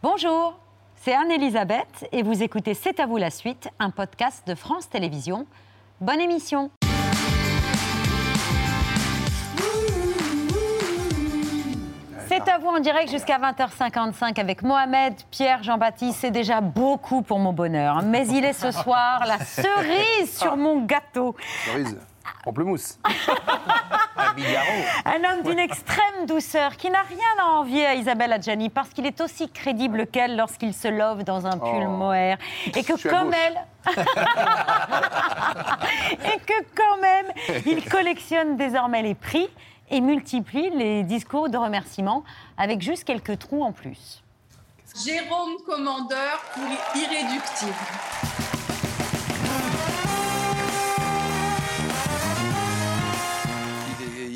Bonjour, c'est Anne-Elisabeth et vous écoutez C'est à vous la suite, un podcast de France Télévisions. Bonne émission C'est à vous en direct jusqu'à 20h55 avec Mohamed, Pierre, Jean-Baptiste. C'est déjà beaucoup pour mon bonheur. Mais il est ce soir la cerise sur mon gâteau. Pamplemousse. Un Bigarro. Un homme d'une extrême douceur qui n'a rien à envier à Isabelle Adjani parce qu'il est aussi crédible qu'elle lorsqu'il se love dans un pull Oh. mohair et que comme elle et que quand même il collectionne désormais les prix et multiplie les discours de remerciement avec juste quelques trous en plus. Jérôme Commandeur pour Irréductible.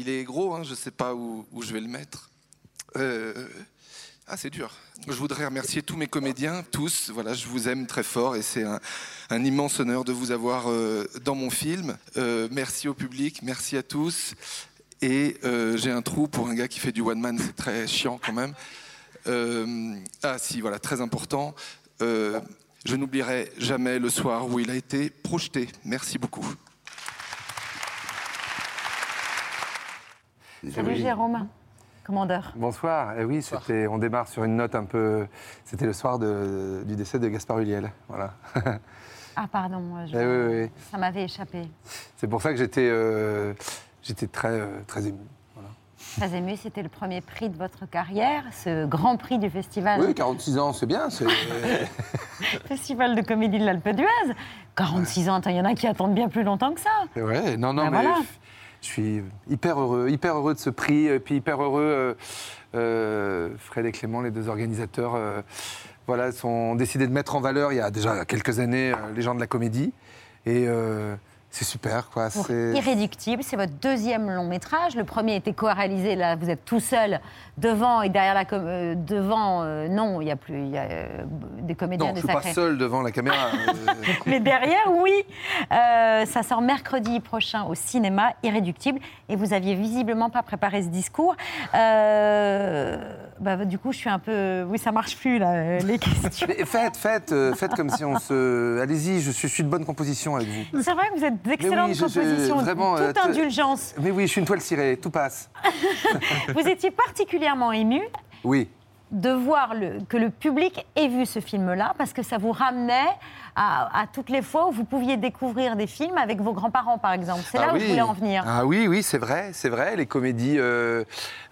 Il est, gros, hein, je ne sais pas où, je vais le mettre. Euh, ah, c'est dur. Je voudrais remercier tous mes comédiens, tous. Voilà, je vous aime très fort et c'est un, immense honneur de vous avoir euh, dans mon film. Euh, merci au public, merci à tous. Et j'ai un trou pour un gars qui fait du one man, c'est très chiant quand même. Ah si, voilà, très important. Je n'oublierai jamais le soir où il a été projeté. Merci beaucoup. Salut Jérôme, commandeur. Bonsoir. Et oui, c'était. On démarre sur une note un peu. C'était le soir de- du décès de Gaspard Ulliel. Voilà. Ah pardon, je- Eh oui, oui, oui. ça m'avait échappé. C'est pour ça que j'étais. euh, j'étais très, euh, très ému. Voilà. Très ému, c'était le premier prix de votre carrière, ce grand prix du festival. Oui, 46 ans, c'est bien. c'est- Festival de comédie de l'Alpe d'Huez. 46 ans, il y en a qui attendent bien plus longtemps que ça. Vrai. Non, non, Ben mais voilà. Je suis hyper heureux, hyper heureux de ce prix, et puis hyper heureux. euh, euh, Fred et Clément, les deux organisateurs, euh, voilà, sont, ont décidé de mettre en valeur il y a déjà quelques années euh, les gens de la comédie, et c'est super, quoi. C'est- Irréductible, c'est votre deuxième long métrage. Le premier était co-réalisé, là vous êtes tout seul devant et derrière la com- euh, devant euh, non, il y a plus il y a euh, des comédiens Non, de je suis pas seul devant la caméra. Mais derrière, oui. Ça sort mercredi prochain au cinéma, Irréductible. Et vous aviez visiblement pas préparé ce discours. Euh, bah, du coup, je suis un peu. Oui, ça marche plus, là, les questions. Mais faites, faites, euh, faites comme si on se. Allez-y, je suis, je suis de bonne composition avec vous. C'est vrai que vous êtes d'excellentes oui, compositions, vraiment, euh, toute te- indulgence. Mais oui, je suis une toile cirée, tout passe. Vous étiez particulièrement ému Oui. de voir le, que le public ait vu ce film-là, parce que ça vous ramenait à, à toutes les fois où vous pouviez découvrir des films avec vos grands-parents, par exemple. C'est là Ah où je voulais en venir. Ah oui, oui, c'est vrai, c'est vrai. Les comédies. euh,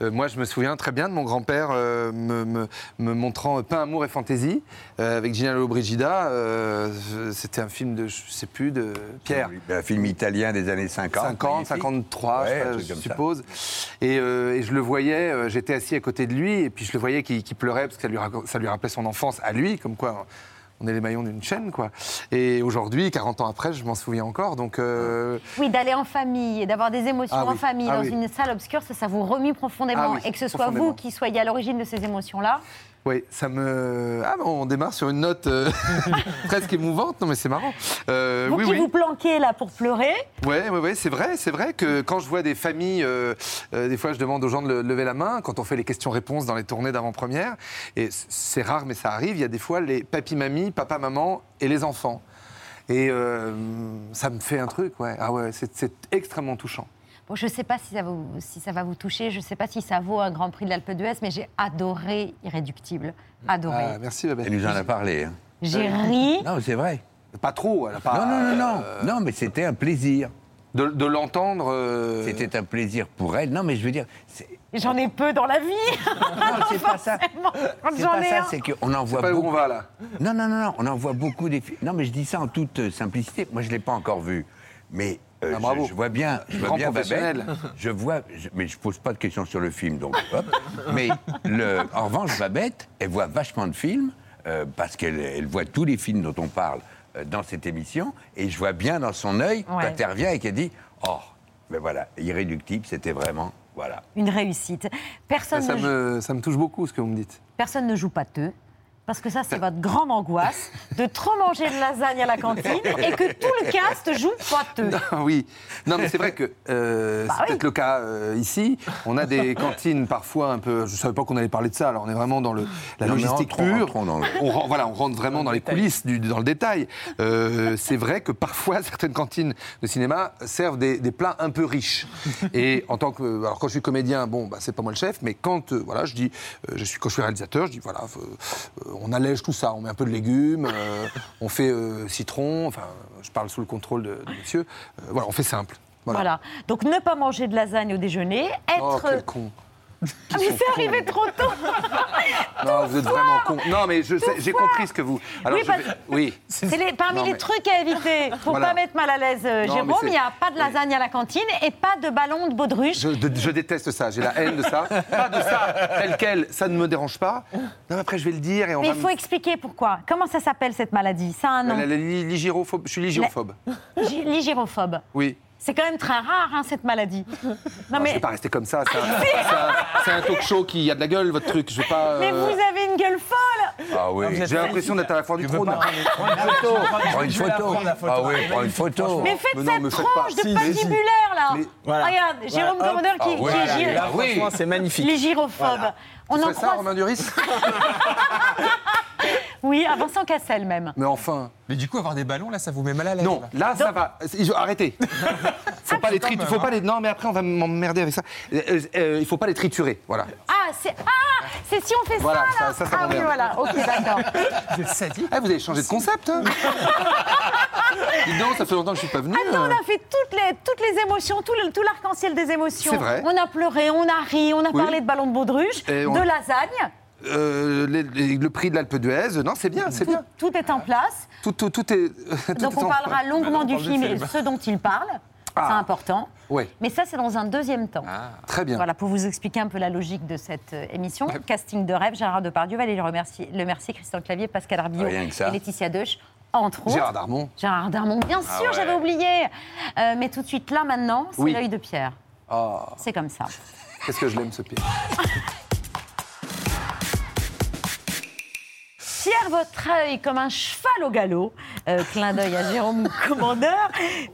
euh, moi, je me souviens très bien de mon grand-père euh, me, me- me montrant Pain, amour et fantaisie euh, avec Gina Lollobrigida. Euh, C'était un film de, je sais plus, de Pierre. Un film italien des années 50. 50, magnifique. 53, Ouais, je- suppose. Et, euh, et je le voyais, euh, j'étais assis à côté de lui, et puis je le voyais qui, qui pleurait parce que ça lui, ça lui rappelait son enfance à lui, comme quoi on est les maillons d'une chaîne, quoi. Et aujourd'hui, 40 ans après, je m'en souviens encore. Donc, euh, Oui, d'aller en famille et d'avoir des émotions Ah oui, en famille ah dans oui. une salle obscure, ça, ça vous remue profondément. Ah oui, et que ce soit vous qui soyez à l'origine de ces émotions-là. Oui, ça me. Ah, bon, on démarre sur une note euh, presque émouvante. Non, mais c'est marrant. Euh, vous oui, qui oui. vous planquez là pour pleurer, Ouais, ouais, ouais, c'est vrai, c'est vrai que quand je vois des familles, euh, des fois je demande aux gens de le- lever la main quand on fait les questions-réponses dans les tournées d'avant-première, et c'est rare mais ça arrive, il y a des fois les papy-mamie, papa-maman et les enfants. Et ça me fait un truc, ouais. Ah ouais, c'est extrêmement touchant. Bon, je ne sais pas si ça, vous- si ça va vous toucher, je ne sais pas si ça vaut un Grand Prix de l'Alpe d'Huez, mais j'ai adoré Irréductible. Adoré. Ah, merci, Babette. Elle nous en a parlé. hein. J'ai ri. Non, c'est vrai. Pas trop, elle a pas. non, non, non, non. euh, Non, mais c'était un plaisir. de de l'entendre. euh, C'était un plaisir pour elle. Non, mais je veux dire, J'en ai peu dans la vie. non, c'est pas ça. C'est j'en pas ai ça, c'est qu'on en C'est voit pas où beaucoup. on va là. Non, non, non, non, on en voit beaucoup des films. Non, mais je dis ça en toute euh, simplicité. Moi, je ne l'ai pas encore vu. Mais euh, Ah, bravo. je, je vois bien, je vois bien Babette. professionnel. Je vois, je- mais je pose pas de questions sur le film, donc hop. Mais le, en revanche, Babette, elle voit vachement de films euh, parce qu'elle elle voit tous les films dont on parle euh, dans cette émission. Et je vois bien dans son œil Ouais. quand elle revient et qu'elle dit, oh, ben voilà, irréductible, c'était vraiment, voilà. Une réussite. Personne, Ça ne, me, ça me touche beaucoup ce que vous me dites. personne ne joue pâteux. Parce que ça, c'est votre grande angoisse, de trop manger de lasagne à la cantine et que tout le cast joue pâteux. Ah oui. Non, mais c'est vrai que euh, Bah c'est oui. peut-être le cas euh, ici. On a des cantines parfois un peu. Je ne savais pas qu'on allait parler de ça. Alors on est vraiment dans le, la Non, logistique entrons- pure. On, ren- voilà, on rentre vraiment dans, les coulisses, du- dans le détail. Euh, c'est vrai que parfois certaines cantines de cinéma servent des, des plats un peu riches. Et en tant que, alors quand je suis comédien, bon, bah, c'est pas moi le chef, mais quand euh, voilà, je dis, euh, je suis quand je suis réalisateur, je dis voilà, euh, on allège tout ça, on met un peu de légumes, euh, on fait euh, citron. Enfin, je parle sous le contrôle de, de monsieur. Euh, voilà, on fait simple. Voilà. Voilà. Donc ne pas manger de lasagne au déjeuner, Oh, être. quel con. Ah, mais c'est arrivé trop tôt Non, vous êtes vraiment con. Non, mais j'ai compris ce que vous. Alors, Oui, vais- oui. C'est les- parmi Non, les mais- trucs à éviter pour Voilà. pas mettre mal à l'aise euh, Jérôme. Il n'y a pas de lasagne à la cantine et pas de ballon de baudruche. Je, de- je déteste ça, j'ai la haine de ça. Pas de ça, tel quel, ça ne me dérange pas. Non, après, je vais le dire et on Mais il faut expliquer pourquoi. Comment ça s'appelle cette maladie? Ça a un nom. La- la- li- ligérophobe. Je suis ligérophobe. Ligérophobe. Oui. C'est quand même très rare, hein, cette maladie. Non, Je mais, vais pas rester comme ça. C'est un, talk show qui a de la gueule, votre truc. Je vais pas. mais euh, vous avez une gueule folle Ah oui. J'ai l'impression d'être à la fin du trône. Prends une Je photo. Ah oui, prends une photo. Mais faites Mais non, cette me faites tranche pas. de patibulaire, là Mais- Voilà. Regarde, Jérôme. Commandeur qui, Ah oui. franchement, c'est magnifique. les gyrophobes. On C'est en ça, croise. Romain Duris Oui, à Vincent Cassel même. Mais enfin. Mais du coup, avoir des ballons, là, ça vous met mal à l'aise. Non, là. ça va. Arrêtez. faut pas les quand tri- même, faut hein. pas les. Non, mais après, on va m'emmerder avec ça. Euh, euh, euh, il faut pas les triturer. Voilà. Ah, c'est ah, c'est si on fait Voilà, ça, là ça- ça, ça Ah oui, m'emmerde. voilà, ok, d'accord. Vous. Ah, vous avez changé de concept. Hein Dis donc, ça fait longtemps que je suis pas venu. Ah non, on a fait toutes les, toutes les émotions, tout l'arc-en-ciel des émotions. C'est vrai. On a pleuré, on a ri, on a Oui. parlé de ballon de baudruche, de lasagne. Euh, les- les- le prix de l'Alpe d'Huez. Non, c'est bien, c'est Tout, bien. tout est en place. Tout, tout, tout est. tout Donc est on en- parlera longuement du film et ce dont il parle. C'est Ah. important. Ouais, Mais ça, c'est dans un deuxième temps. très bien. Voilà, pour vous expliquer un peu la logique de cette euh, émission. Casting de rêve, Gérard Depardieu, Valérie Remercier, Le Mercier, Christian Clavier, Pascal ça. et Laetitia Deuch, entre autres. Gérard Darmon. Gérard Darmon, bien sûr, Ah ouais. j'avais oublié. Euh, mais tout de suite, là, maintenant, c'est Oui. l'œil de Pierre. Ah, C'est comme ça. qu'est-ce que je l'aime, ce Pierre? Pierre, votre œil comme un cheval au galop. Euh, clin d'œil à Jérôme Commandeur.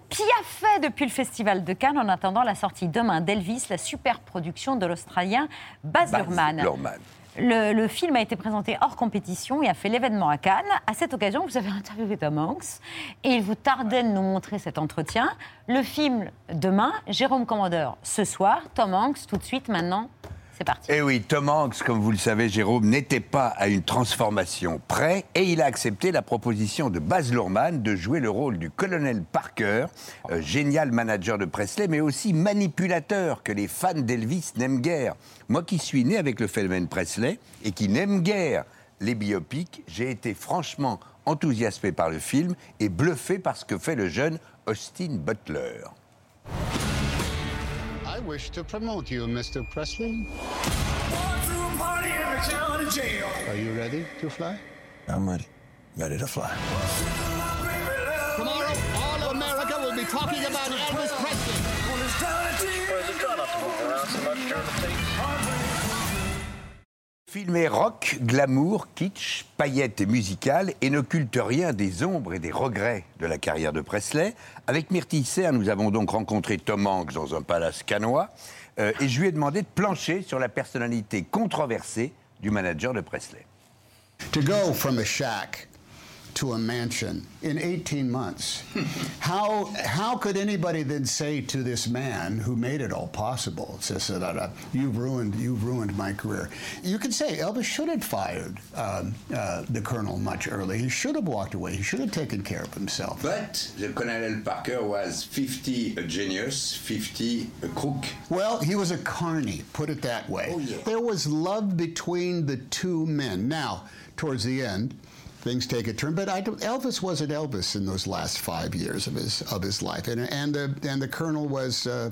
Qui a fait depuis le Festival de Cannes en attendant la sortie demain d'Elvis, la super production de l'Australien Baz Baz Luhrmann. Luhrmann. Le, le film a été présenté hors compétition et a fait l'événement à Cannes. À cette occasion, vous avez interviewé Tom Hanks et il vous tardait de nous montrer cet entretien. Le film demain, Jérôme Commandeur ce soir, Tom Hanks tout de suite maintenant. C'est parti. Eh oui, Tom Hanks, comme vous le savez, Jérôme, n'était pas à une transformation près et il a accepté la proposition de Baz Luhrmann de jouer le rôle du colonel Parker, euh, génial manager de Presley, mais aussi manipulateur que les fans d'Elvis n'aiment guère. Moi qui suis né avec le phénomène Presley et qui n'aime guère les biopics, j'ai été franchement enthousiasmé par le film et bluffé par ce que fait le jeune Austin Butler. I wish to promote you, Mr. Presley. Are you ready to fly? I'm ready. Ready to fly. Tomorrow, all of America will be talking about Elvis Presley. Film est rock, glamour, kitsch, paillettes et musical et n'occulte rien des ombres et des regrets de la carrière de Presley. Avec Myrtille Serre, nous avons donc rencontré Tom Hanks dans un palace canois euh, et je lui ai demandé de plancher sur la personnalité controversée du manager de Presley. To go from a shack to a mansion in 18 months. how how could anybody then say to this man who made it all possible, says you've ruined you've ruined my career? You could say Elvis should have fired um, uh, the colonel much earlier. He should have walked away. He should have taken care of himself. But the Colonel Parker was 50 a genius, 50 a crook. Well, he was a carny, put it that way. Oh, yeah. There was love between the two men. Now, towards the end, things take a turn. But I Elvis wasn't Elvis in those last five years of his of his life, and and the and the colonel was uh,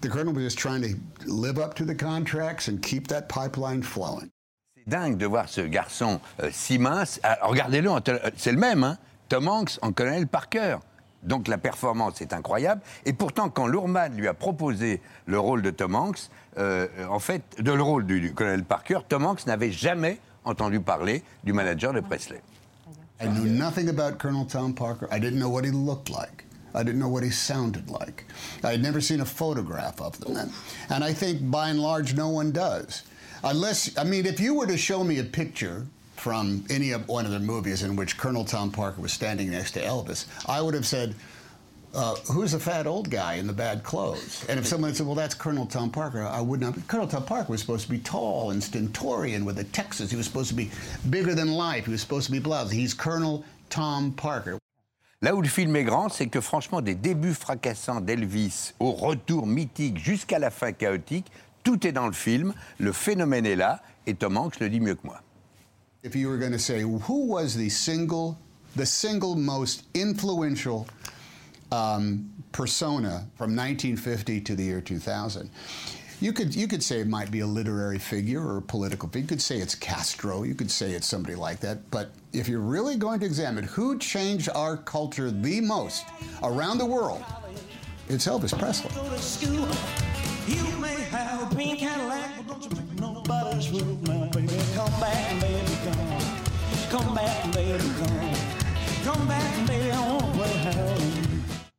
the colonel was just trying to live up to the contracts and keep that pipeline flowing. C'est dingue de voir ce garçon euh, si mince. Ah, Regardez-le, c'est le même, hein Tom Hanks en colonel Parker. Donc la performance est incroyable. Et pourtant, quand Lourman lui a proposé le rôle de Tom Hanks, euh, en fait, de le rôle du, du colonel Parker, Tom Hanks n'avait jamais entendu parler du manager de Presley. I knew nothing about Colonel Tom Parker. I didn't know what he looked like. I didn't know what he sounded like. I had never seen a photograph of them. And I think by and large, no one does. Unless, I mean, if you were to show me a picture from any of one of the movies in which Colonel Tom Parker was standing next to Elvis, I would have said, uh, who's the fat old guy in the bad clothes? And if someone said, well, that's Colonel Tom Parker, I would not. Colonel Tom Parker was supposed to be tall and stentorian with a Texas. He was supposed to be bigger than life. He was supposed to be blousy. He's Colonel Tom Parker. Là où le film est grand, c'est que franchement, des débuts fracassants d'Elvis au retour mythique jusqu'à la fin chaotique, tout est dans le film, le phénomène est là, et Tom Hanks le dit mieux que moi. If you were going to say who was the single, the single most influential um, persona from 1950 to the year 2000, you could you could say it might be a literary figure or a political figure. You could say it's Castro. You could say it's somebody like that. But if you're really going to examine who changed our culture the most around the world, it's Elvis Presley. Come back baby, come. Come back baby, I wanna play Halloween.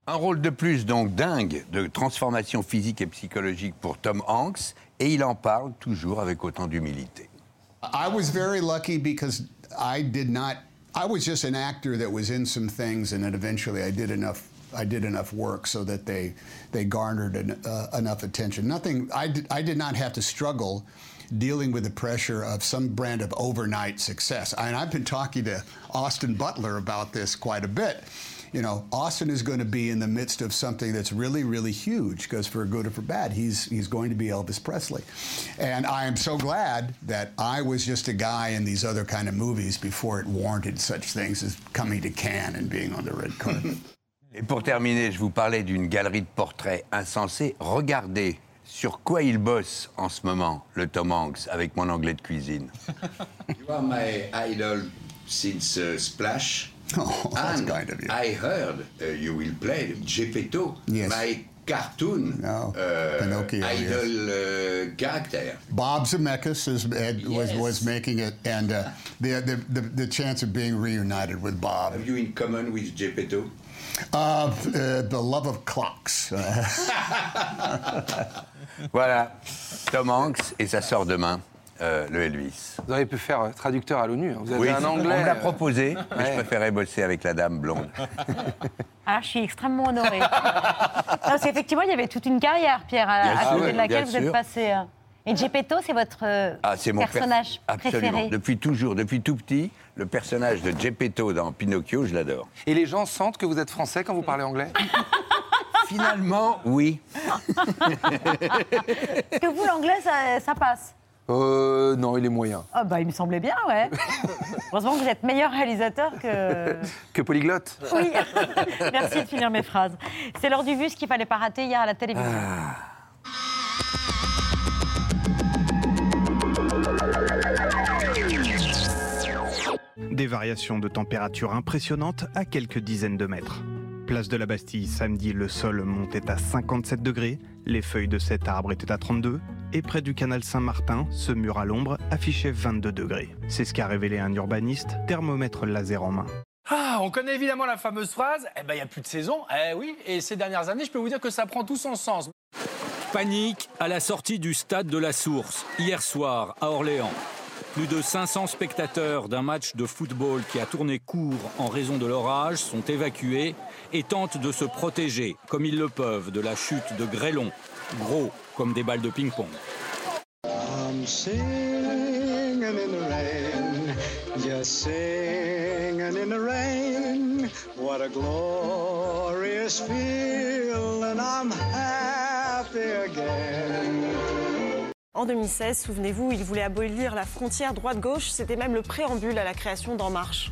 Un rôle de plus, donc dingue, de transformation physique et psychologique pour Tom Hanks, et il en parle toujours avec autant d'humilité. I was very lucky because I did not. I was just an actor that was in some things, and then eventually I did enough. I did enough work so that they they garnered an, uh, enough attention. Nothing. I did, I did not have to struggle dealing with the pressure of some brand of overnight success. And I've been talking to Austin Butler about this quite a bit. You know, Austin is going to be in the midst of something that's really, really huge because for good or for bad, he's he's going to be Elvis Presley. And I am so glad that I was just a guy in these other kind of movies before it warranted such things as coming to Cannes and being on the red carpet. Et pour terminer, je vous parlais d'une galerie de portraits insensés. Regardez sur quoi il bosse en ce moment, le Tom Hanks, avec mon anglais de cuisine. You are my idol since uh, Splash. Oh, that's and kind of you. I heard uh, you will play Geppetto, Yes. my cartoon Oh, uh, Pinocchio, idol uh, character. Bob Zemeckis is, had, was, Yes. was making it, and uh, the, the, the, the chance of being reunited with Bob. Have you in common with Geppetto? Uh, uh, the love of clocks. Voilà, Tom Hanks et ça sort demain, euh, le Elvis. Vous auriez pu faire euh, traducteur à l'ONU. hein. Vous avez Oui, un on anglais. me l'a euh, proposé, mais ouais. je préférais bosser avec la dame blonde. Alors, je suis extrêmement honorée. Parce qu'effectivement, il y avait toute une carrière, Pierre, à, côté de laquelle vous êtes passé. Et Geppetto, c'est votre Ah, c'est mon per- personnage Absolument. préféré. Depuis toujours, depuis tout petit, le personnage de Geppetto dans Pinocchio, je l'adore. Et les gens sentent que vous êtes français quand vous parlez anglais? Finalement, oui. Que vous, l'anglais, ça, ça passe Euh, non, il est moyen. Ah bah, il me semblait bien, ouais. Heureusement que vous êtes meilleur réalisateur que... Que polyglotte Oui, merci de finir mes phrases. C'est l'heure du bus qu'il fallait pas rater hier à la télévision. Des variations de température impressionnantes à quelques dizaines de mètres. Place de la Bastille, samedi, le sol montait à 57 degrés, les feuilles de cet arbre étaient à 32, et près du canal Saint-Martin, ce mur à l'ombre affichait 22 degrés. C'est ce qu'a révélé un urbaniste, thermomètre laser en main. Ah, on connaît évidemment la fameuse phrase Eh ben, il n'y a plus de saison. Eh oui, et ces dernières années, je peux vous dire que ça prend tout son sens. Panique à la sortie du stade de la Source, hier soir, à Orléans. Plus de 500 spectateurs d'un match de football qui a tourné court en raison de l'orage sont évacués et tentent de se protéger, comme ils le peuvent, de la chute de grêlons, gros comme des balles de ping-pong. What I'm happy again. En 2016, souvenez-vous, il voulait abolir la frontière droite-gauche. C'était même le préambule à la création d'En Marche.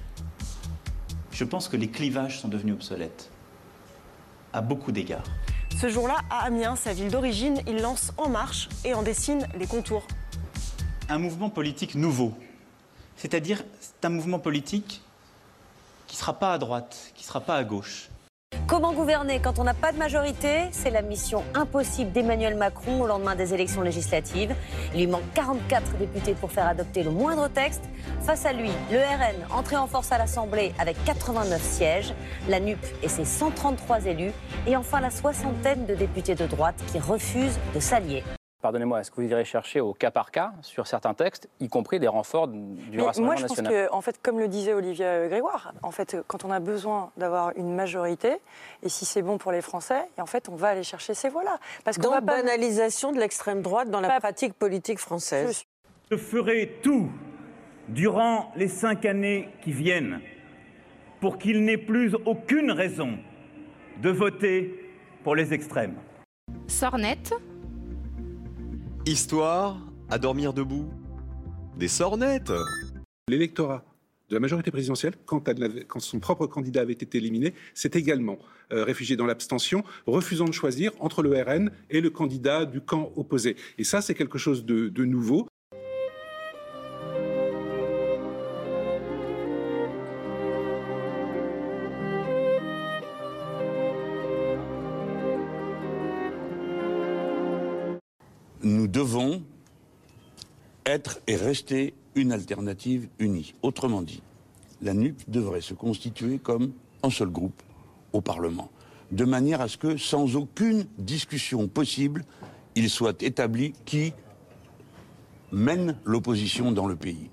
Je pense que les clivages sont devenus obsolètes, à beaucoup d'égards. Ce jour-là, à Amiens, sa ville d'origine, il lance En Marche et en dessine les contours. Un mouvement politique nouveau, c'est-à-dire c'est un mouvement politique qui ne sera pas à droite, qui ne sera pas à gauche. Comment gouverner quand on n'a pas de majorité? C'est la mission impossible d'Emmanuel Macron au lendemain des élections législatives. Il lui manque 44 députés pour faire adopter le moindre texte. Face à lui, le RN, entré en force à l'Assemblée avec 89 sièges, la NUP et ses 133 élus, et enfin la soixantaine de députés de droite qui refusent de s'allier. Pardonnez-moi, est-ce que vous irez chercher au cas par cas sur certains textes, y compris des renforts du Mais Rassemblement moi, je pense que, en fait, comme le disait Olivier euh, Grégoire, en fait, quand on a besoin d'avoir une majorité, et si c'est bon pour les Français, et en fait, on va aller chercher ces voix-là. Parce qu'on Donc, va pas banalisation de l'extrême droite dans la pratique politique française. Je ferai tout durant les cinq années qui viennent pour qu'il n'ait plus aucune raison de voter pour les extrêmes. Sornette, Histoire à dormir debout. Des sornettes. L'électorat de la majorité présidentielle, quand, son propre candidat avait été éliminé, s'est également euh, réfugié dans l'abstention, refusant de choisir entre le RN et le candidat du camp opposé. Et ça, c'est quelque chose de nouveau. Devons être et rester une alternative unie. Autrement dit, la NUP devrait se constituer comme un seul groupe au Parlement, de manière à ce que, sans aucune discussion possible, il soit établi qui mène l'opposition dans le pays.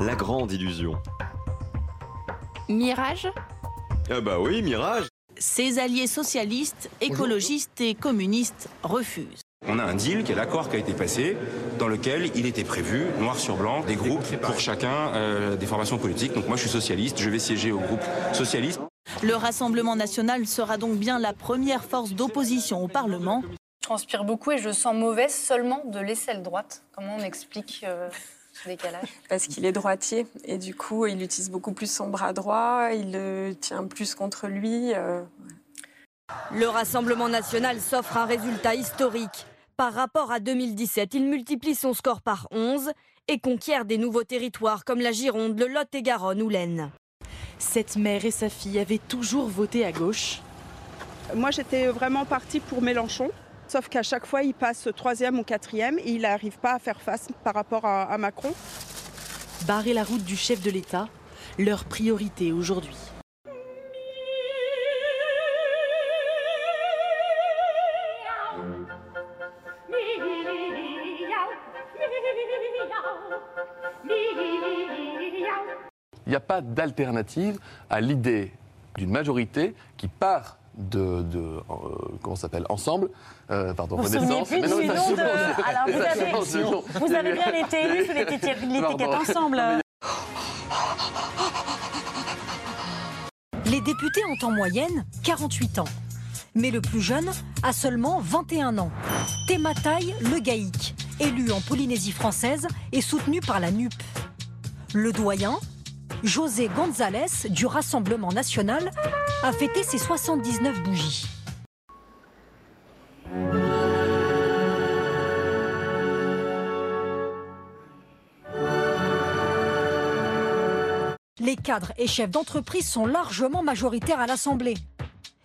La grande illusion. Mirage, Ah bah oui, Mirage. Ses alliés socialistes, écologistes et communistes refusent. On a un deal, qui est l'accord qui a été passé, dans lequel il était prévu, noir sur blanc, des groupes pour chacun euh, des formations politiques. Donc moi je suis socialiste, je vais siéger au groupe socialiste. Le Rassemblement national sera donc bien la première force d'opposition au Parlement. Je transpire beaucoup et je sens mauvaise seulement de l'aisselle droite. Comment on explique euh, ce décalage? Parce qu'il est droitier et du coup, il utilise beaucoup plus son bras droit, il le tient plus contre lui. euh. Le Rassemblement national s'offre un résultat historique. Par rapport à 2017, il multiplie son score par 11 et conquiert des nouveaux territoires comme la Gironde, le Lot-et-Garonne ou l'Aisne. Cette mère et sa fille avaient toujours voté à gauche. Moi, j'étais vraiment partie pour Mélenchon. Sauf qu'à chaque fois, il passe troisième ou quatrième et il n'arrive pas à faire face par rapport à, à Macron. Barrer la route du chef de l'État, leur priorité aujourd'hui. N'y a pas d'alternative à l'idée d'une majorité qui part de, de euh, comment s'appelle ensemble euh, pardon Renaissance Mais non, de- Alors, vous avez- vous avez bien été élu sous l'étiquette- ensemble. Les députés ont en moyenne 48 ans. Mais le plus jeune a seulement 21 ans. Thémataï Le Gaïc, élu en Polynésie française et soutenu par la NUP. Le doyen, José González du Rassemblement national, a fêté ses 79 bougies. Les cadres et chefs d'entreprise sont largement majoritaires à l'Assemblée.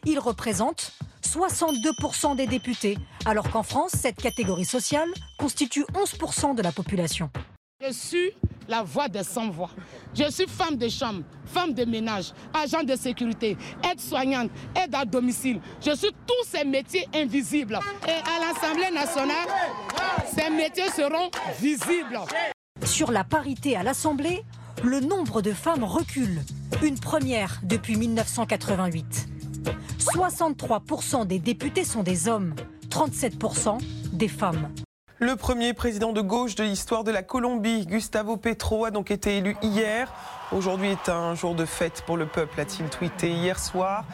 Ils représentent 62% des députés, alors qu'en France, cette catégorie sociale constitue 11% de la population. Je suis la voix des sans-voix. Je suis femme de chambre, femme de ménage, agent de sécurité, aide-soignante, aide à domicile. Je suis tous ces métiers invisibles. Et à l'Assemblée nationale, ces métiers seront visibles. Sur la parité à l'Assemblée, le nombre de femmes recule. Une première depuis 1988. 63% des députés sont des hommes, 37% des femmes. Le premier président de gauche de l'histoire de la Colombie, Gustavo Petro, a donc été élu hier. Aujourd'hui est un jour de fête pour le peuple, a-t-il tweeté hier soir.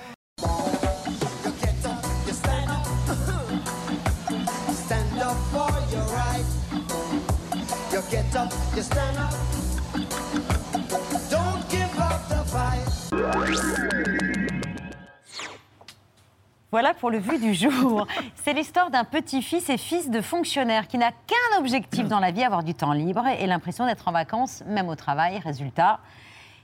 Voilà pour le vu du jour. C'est l'histoire d'un petit-fils et fils de fonctionnaire qui n'a qu'un objectif dans la vie, avoir du temps libre et l'impression d'être en vacances, même au travail. Résultat,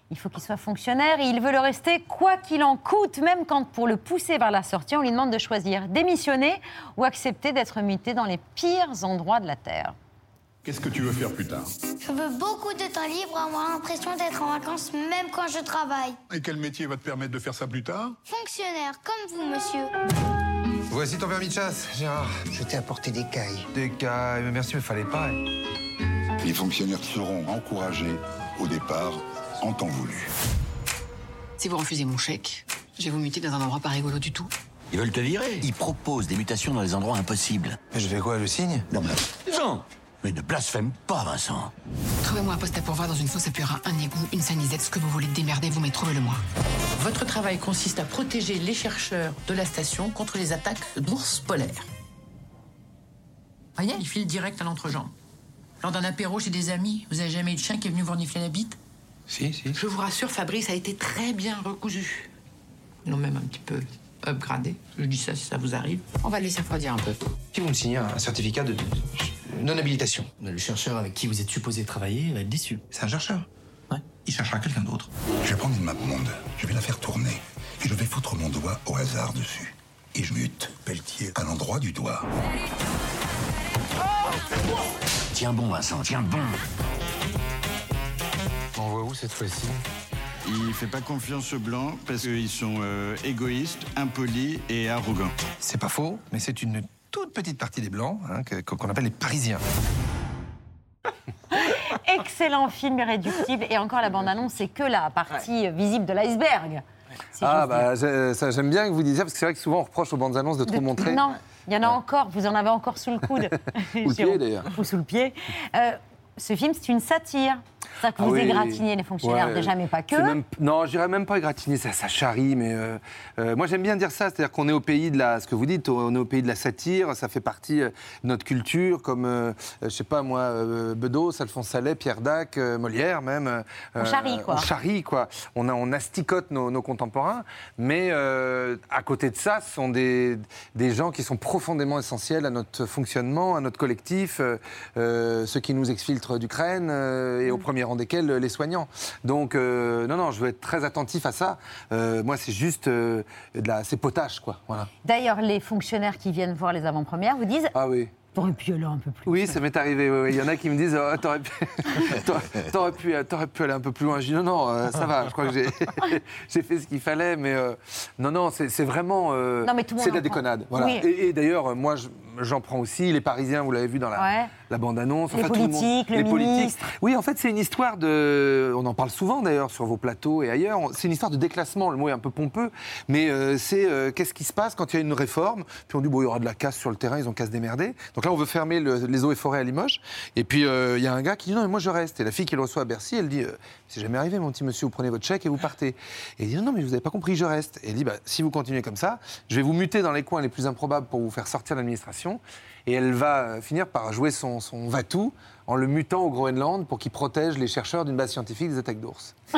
Il faut qu'il soit fonctionnaire et il veut le rester quoi qu'il en coûte, même quand pour le pousser vers la sortie, on lui demande de choisir démissionner ou accepter d'être muté dans les pires endroits de la Terre. Qu'est-ce que tu veux faire plus tard Je veux beaucoup de temps libre, avoir l'impression d'être en vacances même quand je travaille. Et quel métier va te permettre de faire ça plus tard Fonctionnaire, comme vous, monsieur. Voici ton permis de chasse, Gérard. Je t'ai apporté des cailles. Des cailles, mais merci, mais fallait pas. Les fonctionnaires seront encouragés au départ en temps voulu. Si vous refusez mon chèque, je vais vous muter dans un endroit pas rigolo du tout. Ils veulent te virer. Ils proposent des mutations dans les endroits impossibles. Mais je fais quoi, je signe? Non, mais. Jean Mais ne blasphème pas, Vincent. Trouvez-moi un poste à pourvoir dans une fosse à purin, un égout, une sanisette, ce que vous voulez démerder, vous mais trouvez-le moi. Votre travail consiste à protéger les chercheurs de la station contre les attaques d'ours polaires. Voyez, il file direct à l'entrejambe. Lors d'un apéro chez des amis, vous avez jamais eu de chien qui est venu vous renifler la bite? Si, si. Je vous rassure, Fabrice a été très bien recousu. Ils l'ont même un petit peu upgradé. Je dis ça si ça vous arrive. On va le laisser refroidir un peu. Puis vous me signez un certificat de non-habilitation. Le chercheur avec qui vous êtes supposé travailler va être déçu. C'est un chercheur Ouais. Il cherchera quelqu'un d'autre. Je vais prendre une map monde, je vais la faire tourner, et je vais foutre mon doigt au hasard dessus. Et je mute Pelletier à l'endroit du doigt. Tiens bon, Vincent, tiens bon. On voit où cette fois-ci? Il fait pas confiance aux blancs parce qu'ils sont euh, égoïstes, impolis et arrogants. C'est pas faux, mais c'est une toute petite partie des blancs hein, qu'on appelle les Parisiens. Excellent film irréductible. Et encore, la bande-annonce, c'est que la partie visible de l'iceberg. Si Ah, bah, j'aime bien que vous disiez parce que c'est vrai que souvent on reproche aux bandes annonces de trop De- montrer. Non, il y en a encore. Vous en avez encore sous le coude. Ou le pied, d'ailleurs. Ou sous le pied. Euh, ce film, c'est une satire. C'est-à-dire que Ah vous oui. égratignez les fonctionnaires Ouais. déjà, mais pas que. Même- non, je dirais même pas égratigner, ça, ça charrie, mais euh, euh, moi j'aime bien dire ça, c'est-à-dire qu'on est au pays de la, ce que vous dites, on est au pays de la satire, ça fait partie euh, de notre culture, comme, euh, je sais pas moi, Bedos, Alphonse Sallet, Pierre Dac, Molière même. On charrie, quoi. On charrie, quoi. On, a, on asticote nos, nos contemporains, mais à côté de ça, ce sont des, des gens qui sont profondément essentiels à notre fonctionnement, à notre collectif, ceux qui nous exfiltrent d'Ukraine, euh, et au premier rang desquels euh, les soignants. Donc, euh, non, non, je veux être très attentif à ça. Moi, c'est juste de la, c'est potage, quoi. Voilà. D'ailleurs, les fonctionnaires qui viennent voir les avant-premières vous disent Ah oui. T'aurais pu aller un peu plus. Oui, ça m'est arrivé. oui, oui. Il y en a qui me disent oh, T'aurais pu... t'aurais- pu, t'aurais pu aller un peu plus loin. Je dis Non, non, ça va. Je crois que j'ai j'ai fait ce qu'il fallait. Mais euh, non, non, c'est c'est vraiment. euh, Non, mais tout c'est de la déconnade. Voilà. Oui. Et, et d'ailleurs, moi, je- j'en prends aussi. Les Parisiens, vous l'avez vu dans la, Ouais. la bande-annonce. Les tout le monde- politiques, le les politiques. Oui, en fait, c'est une histoire de. On en parle souvent d'ailleurs sur vos plateaux et ailleurs. C'est une histoire de déclassement. Le mot est un peu pompeux, mais euh, c'est euh, qu'est-ce qui se passe quand il y a une réforme? Puis on dit bon, il y aura de la casse sur le terrain, ils ont qu'à se démerder. Donc là, on veut fermer le- les eaux et forêts à Limoges. Et puis euh, il y a un gars qui dit non, mais moi je reste. Et la fille qui le reçoit à Bercy, elle dit c'est jamais arrivé, mon petit monsieur, vous prenez votre chèque et vous partez. Et il dit non, non, mais vous n'avez pas compris, je reste. Et elle dit bah, si vous continuez comme ça, je vais vous muter dans les coins les plus improbables pour vous faire sortir de l'administration. Et elle va euh, finir par jouer son, son va-tout en le mutant au Groenland pour qu'il protège les chercheurs d'une base scientifique des attaques d'ours.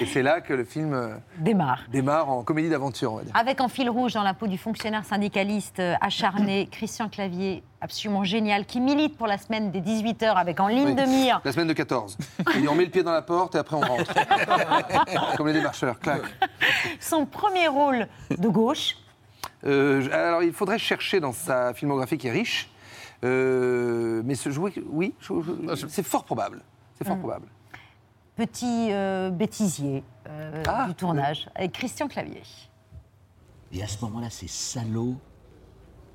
et c'est là que le film euh, Démarre. démarre en comédie d'aventure, on va dire. Avec en fil rouge dans la peau du fonctionnaire syndicaliste euh, acharné, Christian Clavier, absolument génial, qui milite pour la semaine des 18h avec en ligne Oui. de mire La semaine de 14. Il dit on met le pied dans la porte et après on rentre. Comme les démarcheurs, clac. son premier rôle de gauche. Euh, alors il faudrait chercher dans sa filmographie qui est riche. Euh, mais se jouer, oui, je- je- c'est fort probable. C'est fort Mm. probable. Petit euh, bêtisier euh, Ah, du tournage avec Christian Clavier. Et à ce moment-là, ces salauds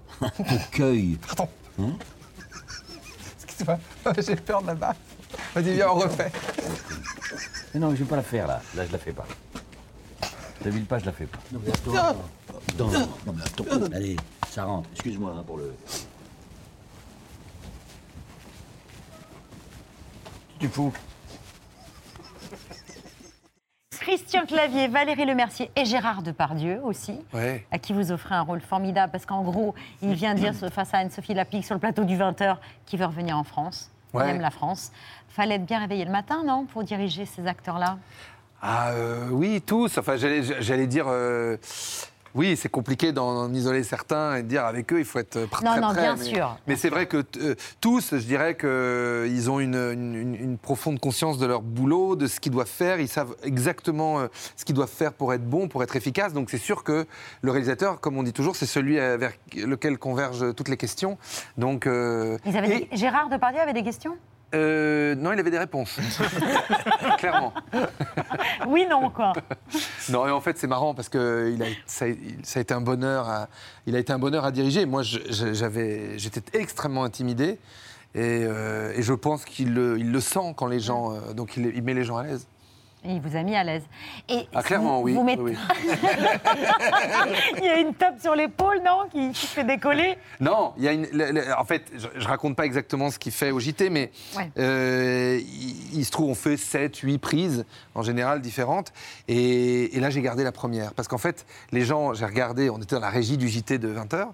te cueillent. Pardon. Hein Excuse-moi, j'ai peur de la baffe. Vas-y, viens, on refait. Mais non, je vais pas la faire là. Là, je la fais pas. T'as vu le pas, je la fais pas. Non, mais attends. Non, non, non, mais attends. Allez, ça rentre. Excuse-moi hein, pour le. Du coup. Christian Clavier, Valérie Lemercier et Gérard Depardieu aussi, Ouais. à qui vous offrez un rôle formidable parce qu'en gros, il vient dire face à Anne-Sophie Lapique sur le plateau du 20h qu'il veut revenir en France. Ouais. Il aime la France. Fallait être bien réveillé le matin, non, pour diriger ces acteurs-là? Ah euh, oui, tous. Enfin, j'allais dire. euh, Oui, c'est compliqué d'en isoler certains et de dire avec eux, il faut être euh, pr- Non, très non, bien mais, sûr. Mais c'est vrai que euh, tous, je dirais qu'ils ont une, une- une- une profonde conscience de leur boulot, de ce qu'ils doivent faire. Ils savent exactement euh, ce qu'ils doivent faire pour être bon, pour être efficace. Donc c'est sûr que le réalisateur, comme on dit toujours, c'est celui euh, vers lequel convergent toutes les questions. Donc euh, Ils avaient et- des- Gérard Depardieu avait des questions? Euh, non, il avait des réponses. Clairement. Oui, non, quoi. Non, et en fait, c'est marrant parce que il a, ça, a- il- ça a été un bonheur à, il a été un bonheur à diriger. Moi, j'avais, j'étais extrêmement intimidé et, euh, et je pense qu'il le, il le sent quand les gens, euh, donc il, il met les gens à l'aise. Et il vous a mis à l'aise. Et Ah, clairement, vous- oui. vous mettez- oui. il y a une tape sur l'épaule, non, qui, qui fait décoller? Non, il y a une, le- le- en fait, je, je raconte pas exactement ce qu'il fait au JT, mais Ouais. euh, il, il se trouve, on fait 7, 8 prises, en général différentes. Et, et là, j'ai gardé la première. Parce qu'en fait, les gens, j'ai regardé, on était dans la régie du JT de 20h,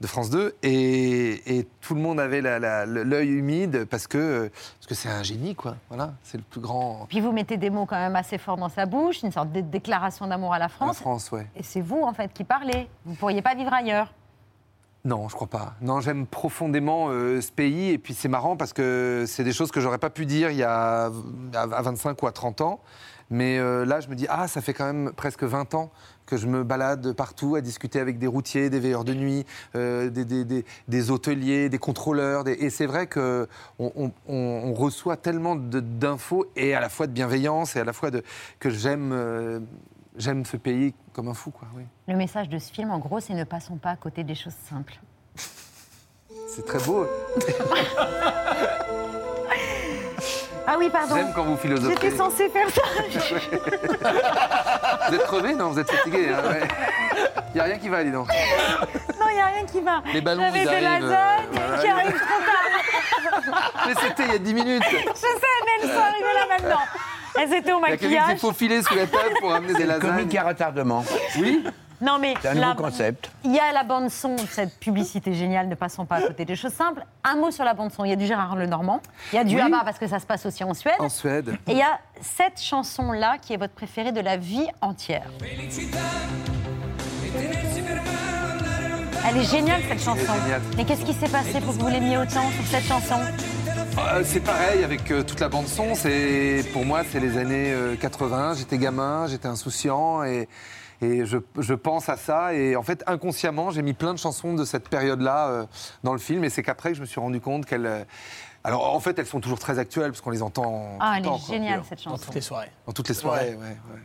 de France 2, et, et tout le monde avait la- la- l'œil humide parce que parce que c'est un génie, quoi. Voilà, c'est le plus grand. Puis vous mettez des mots quand même assez forts dans sa bouche, une sorte de déclaration d'amour à la France. France, ouais. Et c'est vous, en fait, qui parlez. Vous pourriez pas vivre ailleurs. Non, je crois pas. Non, j'aime profondément euh, ce pays et puis c'est marrant parce que c'est des choses que j'aurais pas pu dire il y a à 25 ou à 30 ans. Mais euh, là, je me dis, ah, ça fait quand même presque 20 ans que je me balade partout à discuter avec des routiers, des veilleurs de nuit, euh, des, hôteliers, des contrôleurs. Et c'est vrai qu'on on, reçoit tellement d'infos et à la fois de bienveillance et à la fois de, que j'aime j'aime ce pays comme un fou. Quoi, oui. Le message de ce film, en gros, c'est ne passons pas à côté des choses simples. C'est très beau. Ah oui, pardon. J'aime quand vous philosophez. J'étais censée faire ça. Vous êtes crevé Non, vous êtes fatigué. Il n'y a rien qui va, dis donc. non, il n'y a rien qui va. Les ballons, J'avais ils des arrivent, euh, voilà. qui arrivent trop tard. Mais c'était il y a 10 minutes. Je sais, mais elles sont arrivées là maintenant. Elles étaient au Il y a quelqu'un qui maquillage. s'est faufilé sous la table pour amener des lasagnes. comique à retardement. Oui Non, mais C'est un la- nouveau concept. Il y a la bande-son de cette publicité géniale, ne passons pas à côté des choses simples. Un mot sur la bande-son. Il y a du Gérard Lenormand. Il y a du Oui. ABBA parce que ça se passe aussi en Suède. En Suède. Et il y a cette chanson-là qui est votre préférée de la vie entière. Elle est géniale cette chanson. géniale. Mais qu'est-ce qui s'est passé pour que vous l'aimiez autant sur cette chanson? Euh, c'est pareil avec euh, toute la bande son. C'est pour moi, c'est les années euh, 80. J'étais gamin, j'étais insouciant et, et je, je pense à ça. Et en fait, inconsciemment, j'ai mis plein de chansons de cette période-là euh, dans le film. Et c'est qu'après que je me suis rendu compte qu'elles. euh, alors en fait, elles sont toujours très actuelles parce qu'on les entend. Ah, tout le elle temps, est géniale cette chanson. Toutes les soirées. Dans toutes les soirées, ouais. ouais.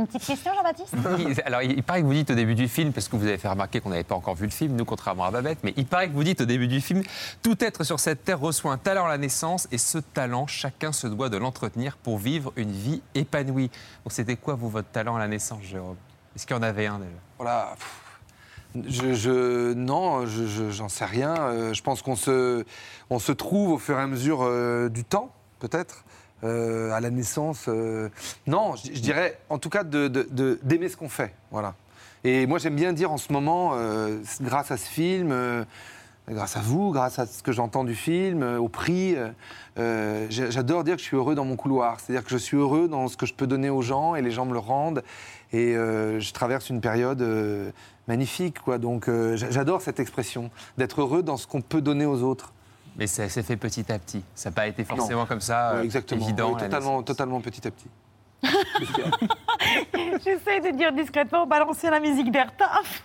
Une petite question, Jean-Baptiste Alors, il paraît que vous dites au début du film, parce que vous avez fait remarquer qu'on n'avait pas encore vu le film, nous, contrairement à Babette, mais il paraît que vous dites au début du film Tout être sur cette terre reçoit un talent à la naissance, et ce talent, chacun se doit de l'entretenir pour vivre une vie épanouie. Donc, c'était quoi, vous, votre talent à la naissance, Jérôme? Est-ce qu'il y en avait un déjà? Voilà. Je, je- non, je- je- j'en sais rien. Euh, je pense qu'on se, on se trouve au fur et à mesure euh, du temps, peut-être. Euh, à la naissance, euh, non, je, dirais en tout cas d'aimer ce qu'on fait, voilà. Et moi j'aime bien dire en ce moment, euh, grâce à ce film, grâce à vous, grâce à ce que j'entends du film, au prix, j'adore dire que je suis heureux dans mon couloir. C'est-à-dire que je suis heureux dans ce que je peux donner aux gens et les gens me le rendent. Et je traverse une période magnifique, quoi. Donc j'a- j'adore cette expression, d'être heureux dans ce qu'on peut donner aux autres. Mais ça s'est fait petit à petit. Ça n'a pas été forcément Non. comme ça, Ouais, euh, exactement, évident. Oui, à la totalement, totalement petit à petit. J'essaie de dire discrètement, balancer la musique d'Erta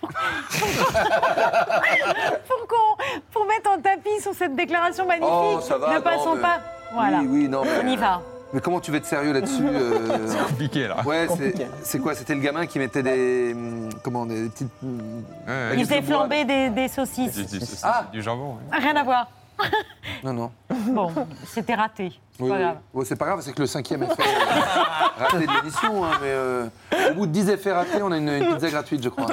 pour, pour mettre en tapis sur cette déclaration magnifique. Oh, ça va, ne non, passons mais- pas. Voilà. Oui, oui, non, mais- On y va. Mais comment tu veux être sérieux là-dessus euh, C'est compliqué, là. Ouais, c'est- quoi? C'était le gamin qui mettait des. hum, Comment Des petites. hum, Il faisait de flamber des, des saucisses. Du, du- Ah. du jambon. ouais. Rien à voir. Non, non. Bon, c'était raté. C'est Oui, pas oui. grave. Ouais, c'est pas grave, c'est que le cinquième effet euh, raté de l'émission. hein, mais euh, au bout de 10 effets ratés, on a une, une pizza gratuite, je crois.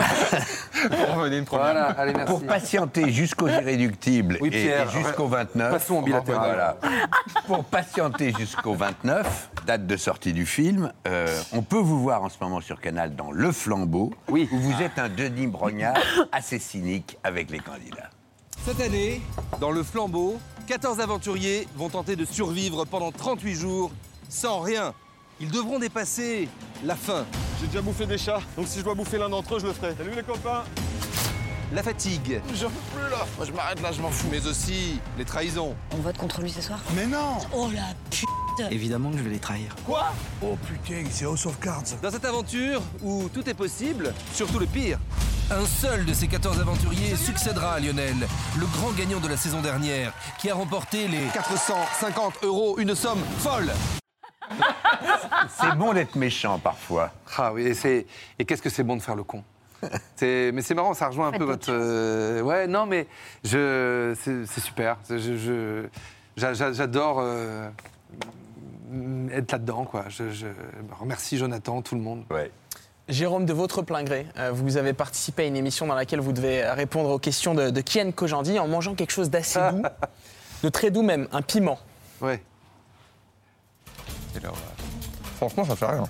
Revenez une première. Voilà, allez, merci. Pour patienter jusqu'aux irréductibles Oui, et- Pierre, et, jusqu'au 29. passons au bilatéral. Voilà. Pour patienter jusqu'au 29, date de sortie du film, euh, on peut vous voir en ce moment sur Canal dans Le Flambeau, où vous êtes un Denis Brognard assez cynique avec les candidats. Cette année, dans le flambeau, 14 aventuriers vont tenter de survivre pendant 38 jours sans rien. Ils devront dépasser La faim. J'ai déjà bouffé des chats, donc si je dois bouffer l'un d'entre eux, je le ferai. Salut les copains La fatigue. J'en peux plus là Moi je m'arrête là, je m'en fous. Mais aussi les trahisons. On vote contre lui ce soir Mais non Oh la pute Évidemment que je vais les trahir. Quoi? Oh putain, c'est House of Cards. Dans cette aventure où tout est possible, surtout le pire. Un seul de ces 14 aventuriers succédera à Lionel, le grand gagnant de la saison dernière, qui a remporté les 450 euros, une somme folle. C'est bon d'être méchant parfois. Ah oui, et, c'est- et qu'est-ce que c'est bon de faire le con? mais c'est marrant, ça rejoint un Faites peu votre. euh, ouais, non, mais je, c'est, c'est super. Je, je- j'a- j'a- j'adore euh, être là-dedans, quoi. Je, je remercie Jonathan, tout le monde. Ouais. Jérôme, de votre plein gré, euh, vous avez participé à une émission dans laquelle vous devez répondre aux questions de, de Kian Kojandi en mangeant quelque chose d'assez doux, de très doux même, un piment. Ouais. Franchement, ça fait rien.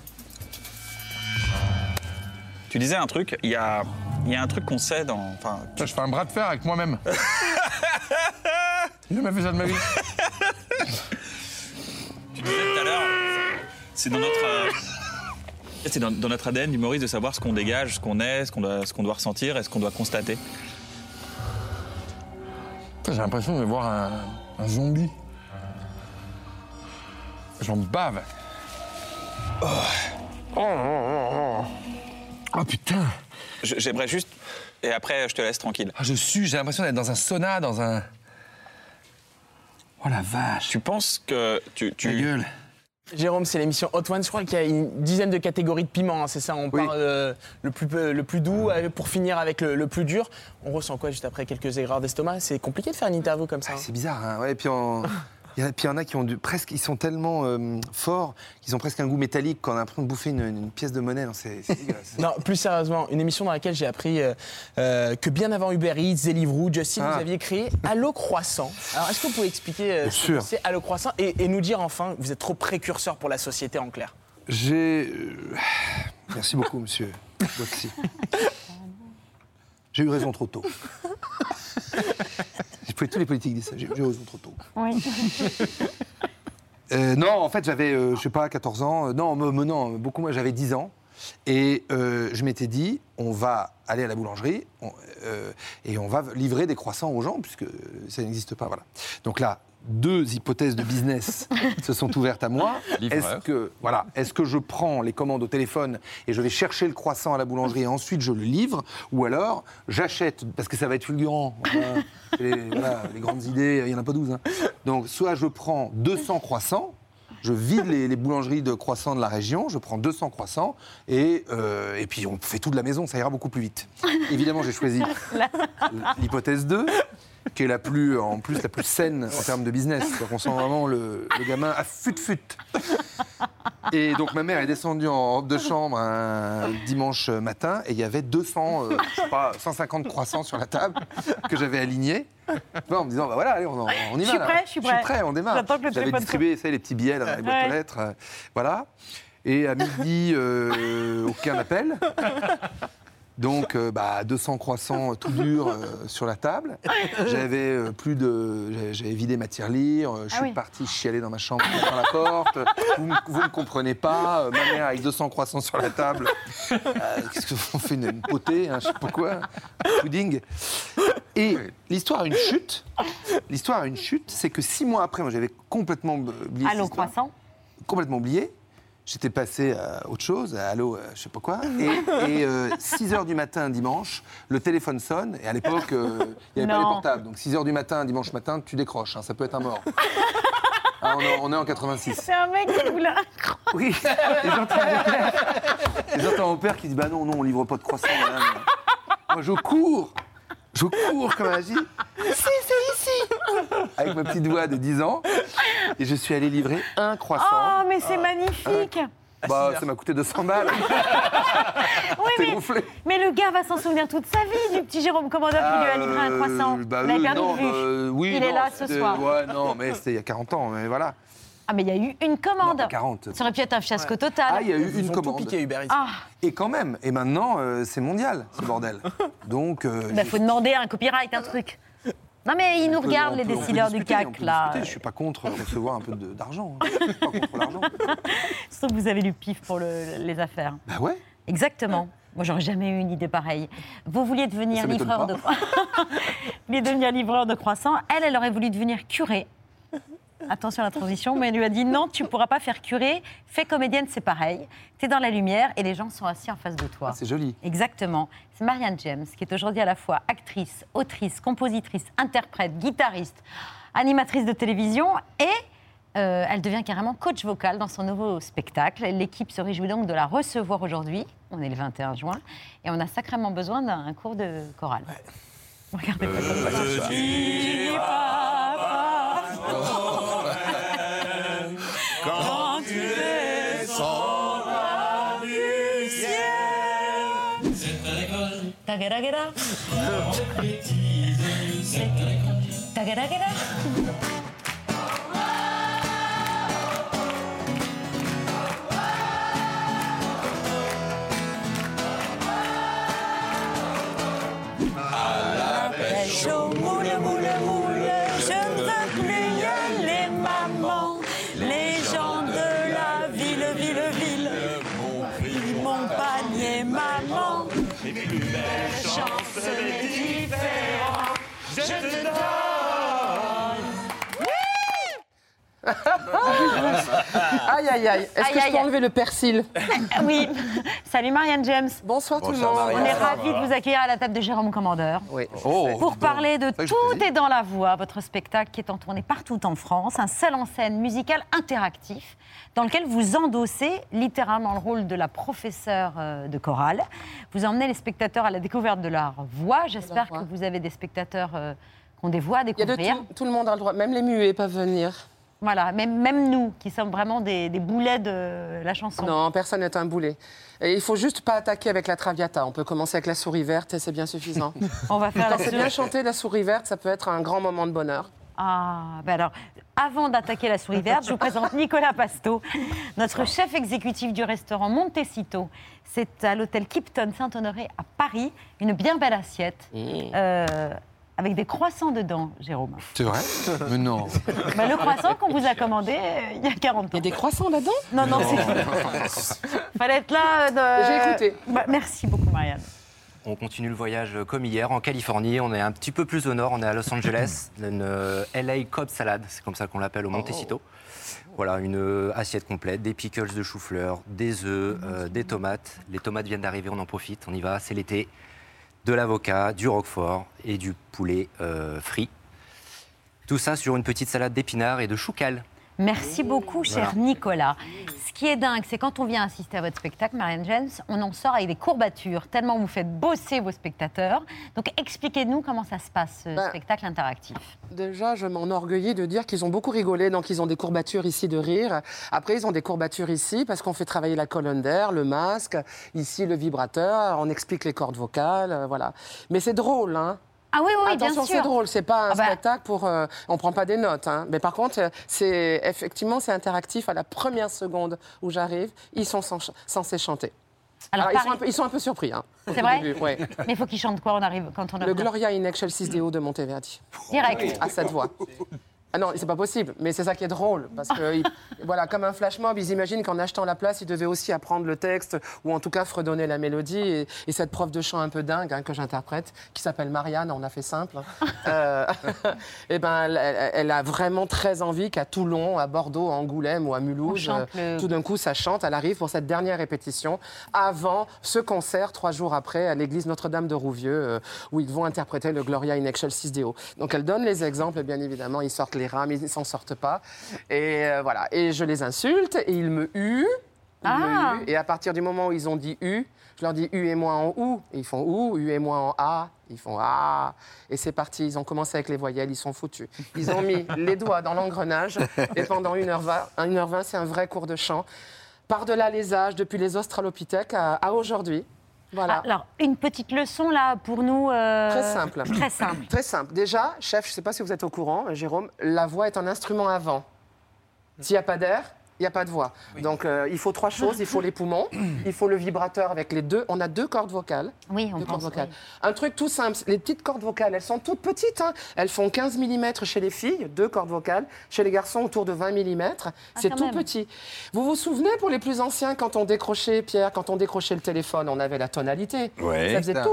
Tu disais un truc, il y a, il y a un truc qu'on sait dans. Enfin, Je fais un bras de fer avec moi-même. J'ai jamais fait ça de ma vie. tu disais tout à l'heure, c'est dans notre. euh, C'est dans, dans notre ADN d'humoriste de savoir ce qu'on dégage, ce qu'on est, ce qu'on doit, doit ressentir et ce qu'on doit constater. J'ai l'impression de voir un, un zombie. J'en bave. Oh. Oh, oh, oh. Oh, putain. J'aimerais juste. Et après, je te laisse tranquille. Ah, je suis, j'ai l'impression d'être dans un sauna, dans un. Oh la vache. Tu penses que. Tu, tu... Ta gueule. Jérôme, c'est l'émission Hot One. Je crois qu'il y a une dizaine de catégories de piments, hein, c'est ça On part euh, le, plus, le plus doux euh, pour finir avec le, le plus dur. On ressent quoi juste après quelques aigreurs d'estomac? C'est compliqué de faire une interview comme ça. hein. C'est bizarre, hein. Ouais, et puis on- il y, en a- puis il y en a qui ont du, presque, ils sont tellement euh, forts qu'ils ont presque un goût métallique qu'on a l'impression de bouffer une, une pièce de monnaie. Non, c'est, plus sérieusement, une émission dans laquelle j'ai appris euh, euh, que bien avant Uber Eats, Deliveroo, Justin, Ah. vous aviez créé Allo Croissant. Alors, est-ce que vous pouvez expliquer euh, ce que c'est Allo Croissant et, et nous dire enfin que vous êtes trop précurseur pour la société en clair? J'ai. Merci beaucoup, monsieur. J'ai eu raison trop tôt. J'ai- Tous les politiques disent ça. J'ai eu raison trop tôt. Oui. Euh, non, en fait, j'avais, euh, je sais pas, 14 ans. Euh, Non, me- non, beaucoup moins, j'avais 10 ans. Et euh, je m'étais dit, on va aller à la boulangerie on- et on va livrer des croissants aux gens, puisque ça n'existe pas. Voilà. Donc là, deux hypothèses de business se sont ouvertes à moi. Est-ce que, voilà, est-ce que je prends les commandes au téléphone et je vais chercher le croissant à la boulangerie et ensuite je le livre Ou alors j'achète, parce que ça va être fulgurant. Voilà, les, voilà, les grandes idées, il n'y en a pas 12. hein. Donc soit je prends 200 croissants, je vide les, les boulangeries de croissants de la région, je prends 200 croissants et, euh, et puis on fait tout de la maison, ça ira beaucoup plus vite. Évidemment, j'ai choisi l'hypothèse 2, qui est la plus, en plus la plus saine en termes de business. Donc on sent vraiment le, le gamin à fut-fut. Et donc ma mère est descendue en robe de chambre un dimanche matin et il y avait 200, euh, je sais pas, 150 croissants sur la table que j'avais alignés. Enfin, en me disant, bah voilà, allez, on, en- on y Je va. suis là. prêt, je suis prêt. on démarre. J'avais distribué, ça, les petits billets dans les boîtes Ouais. aux lettres. euh, voilà. Et à midi, euh, aucun appel. Donc, euh, bah, 200 croissants tout durs euh, sur la table. J'avais euh, plus de. j'avais- vidé ma tirelire. euh, je Ah suis oui. parti chialer dans ma chambre dans la porte. Vous ne vous me comprenez pas. euh, ma mère avec 200 croissants sur la table. Euh, Qu'est-ce qu'on fait une, une potée, hein, je sais pas quoi, un pudding. Et l'histoire a une chute. L'histoire a une chute, c'est que six mois après, moi j'avais complètement oublié. Allô, croissant Complètement oublié. J'étais passé à autre chose, à Allô, euh, je sais pas quoi. Et, et 6 h du matin, dimanche, le téléphone sonne. Et à l'époque, euh, il n'y avait pas les portables. Donc 6 h du matin, dimanche matin, tu décroches. hein, ça peut être un mort. Ah, on, est, on est en 86. C'est un mec qui voulait un Oui, et j'entends mon père, et j'entends mon père qui dit Bah non, non, on livre pas de croissants, madame. Moi, je cours, je cours comme un. Si, c'est ici Avec ma petite voix de 10 ans. Et je suis allé livrer un croissant. Oh, mais c'est magnifique Bah, ça m'a coûté 200 balles. Oui, T'es mais, gonflé. mais le gars va s'en souvenir toute sa vie du petit Jérôme Commandeur qui lui a livré un croissant. Euh, bah, Vous l'avez euh, perdu non, de vue. euh, oui, Il non, est là ce soir. Ouais, non, mais c'était il y a 40 ans, mais voilà. Ah, mais il y a eu une commande. Non, pas 40. Ça aurait pu être un fiasco total. Ah, il y a eu Ils une ont tout commande. piqué, Uber Eats. Ah, Et quand même, et maintenant, euh, c'est mondial, ce bordel. Donc, euh, il j'ai- faut demander un copyright, un truc. Non, mais ils nous On regardent, les peut- décideurs du discuter, CAC, là. Je suis pas contre recevoir un peu d'argent. hein. Je suis pas contre l'argent. Sauf que vous avez du pif pour le- les affaires. Bah ouais. Exactement. Moi, j'aurais jamais eu une idée pareille. Vous vouliez devenir livreur pas. de Vous vouliez devenir livreur de croissants. Elle, elle aurait voulu devenir curé. Attention à la transition, mais elle lui a dit non, tu pourras pas faire curé. Fais comédienne, c'est pareil. Tu es dans la lumière et les gens sont assis en face de toi. C'est joli. Exactement. C'est Marianne James, qui est aujourd'hui à la fois actrice, autrice, compositrice, interprète, guitariste, animatrice de télévision et euh, elle devient carrément coach vocal dans son nouveau spectacle. L'équipe se réjouit donc de la recevoir aujourd'hui. On est le 21 juin et on a sacrément besoin d'un cours de chorale. Regardez pas Tagaragara. À la pêche au moule, moule, moule, je ne veux plus y aller, maman. Les gens de la ville, ville, ville mon panier, maman. Les plus belles chances, les différents, je te donne. Aïe, aïe, aïe. Est-ce Aïe, que je peux aïe. enlever le persil Oui. Salut Marianne James. Bonsoir tout le monde. On est ravis de vous accueillir à la table de Jérôme Commandeur. Oui. Oh, Pour parler de Tout est dans la voix, votre spectacle qui est en tournée partout en France, un seul en scène musical interactif dans lequel vous endossez littéralement le rôle de la professeure euh, de chorale. Vous emmenez les spectateurs à la découverte de leur voix. J'espère que vous avez des spectateurs euh, qui ont des voix à Il y a de découvrir. tout, tout le monde a le droit, même les muets peuvent venir. Voilà, même, même nous qui sommes vraiment des, des boulets de la chanson. Non, personne n'est un boulet. Et il faut juste pas attaquer avec la traviata. On peut commencer avec la souris verte et c'est bien suffisant. On va faire Quand la c'est bien chanté, la souris verte, ça peut être un grand moment de bonheur. Ah, ben alors, avant d'attaquer la souris verte, je vous présente Nicolas Pasto, notre chef exécutif du restaurant Montecito. C'est à l'hôtel Kipton Saint-Honoré à Paris, une bien belle assiette. euh, avec des croissants dedans, Jérôme. C'est vrai Mais non. Bah, le croissant qu'on vous a commandé euh, il y a 40 ans. Il y a des croissants là-dedans Non, non, c'est... Fallait être là. euh, de- J'ai écouté. Bah, merci beaucoup, Marianne. On continue le voyage comme hier en Californie. On est un petit peu plus au nord, on est à Los Angeles, une euh, LA Cobb Salad, c'est comme ça qu'on l'appelle au Montecito. Voilà, une assiette complète, des pickles de chou-fleur, des œufs, euh, des tomates. Les tomates viennent d'arriver, on en profite, on y va, c'est l'été. De l'avocat, du roquefort et du poulet euh, frit. Tout ça sur une petite salade d'épinards et de choucal. Merci beaucoup, cher Voilà. Nicolas. Ce qui est dingue, c'est quand on vient assister à votre spectacle, Marianne James, on en sort avec des courbatures, tellement vous faites bosser vos spectateurs. Donc expliquez-nous comment ça se passe, ce Ben, spectacle interactif. Déjà, je m'enorgueillis de dire qu'ils ont beaucoup rigolé, donc ils ont des courbatures ici de rire. Après, ils ont des courbatures ici parce qu'on fait travailler la colonne d'air, le masque, ici le vibrateur, on explique les cordes vocales, euh, voilà. Mais c'est drôle, hein Ah oui, oui, bien Attention, sûr. c'est drôle, c'est pas un Ah bah. spectacle pour. euh, on prend pas des notes, hein. Mais par contre, c'est effectivement c'est interactif. À la première seconde où j'arrive, ils sont cens- censés chanter. Alors, Alors, ils, sont un peu, ils sont un peu surpris. Hein, C'est vrai début, ouais. Mais il faut qu'il chante quoi on arrive, quand on Le Gloria in Excelsis Deo de Monteverdi. Direct. À cette voix. Ah non, c'est pas possible, mais c'est ça qui est drôle. Parce que, voilà, comme un flash mob, ils imaginent qu'en achetant la place, ils devaient aussi apprendre le texte, ou en tout cas fredonner la mélodie. Et, et cette prof de chant un peu dingue hein, que j'interprète, qui s'appelle Marianne, on a fait simple, hein, euh, eh ben, elle, a vraiment très envie qu'à Toulon, à Bordeaux, à Angoulême ou à Mulhouse, euh, le- tout d'un coup, ça chante. Elle arrive pour cette dernière répétition avant ce concert, trois jours après, à l'église Notre-Dame de Rouvieux, euh, où ils vont interpréter le Gloria in Excelsis Deo. Donc elle donne les exemples, et bien évidemment, ils sortent les rames, ils ne s'en sortent pas. Et euh, voilà. Et je les insulte, et ils me huent. Ils me Ah. huent. Et à partir du moment où ils ont dit U, je leur dis U et moi en OU. Et ils font OU, U et moi en A. Ils font A. Et c'est parti. Ils ont commencé avec les voyelles, ils sont foutus. Ils ont mis les doigts dans l'engrenage. Et pendant 1h20, 1h20 c'est un vrai cours de chant. Par-delà les âges, depuis les Australopithèques à, à aujourd'hui. Voilà. Alors, une petite leçon là pour nous. euh, Très simple. Très simple. Très simple. Déjà, chef, je ne sais pas si vous êtes au courant, Jérôme, la voix est un instrument à vent. S'il n'y a pas d'air, Il n'y a pas de voix. Donc euh, il faut trois choses. Il faut les poumons, il faut le vibrateur avec les deux. On a deux cordes vocales. Oui, on Deux cordes vocales. oui. Un truc tout simple. Les petites cordes vocales, elles sont toutes petites. hein. Elles font 15 mm chez les filles, deux cordes vocales. Chez les garçons, autour de 20 mm. C'est quand tout même. petit. Vous vous souvenez, pour les plus anciens, quand on décrochait, Pierre, quand on décrochait le téléphone, on avait la tonalité. Ouais. Ça faisait tout.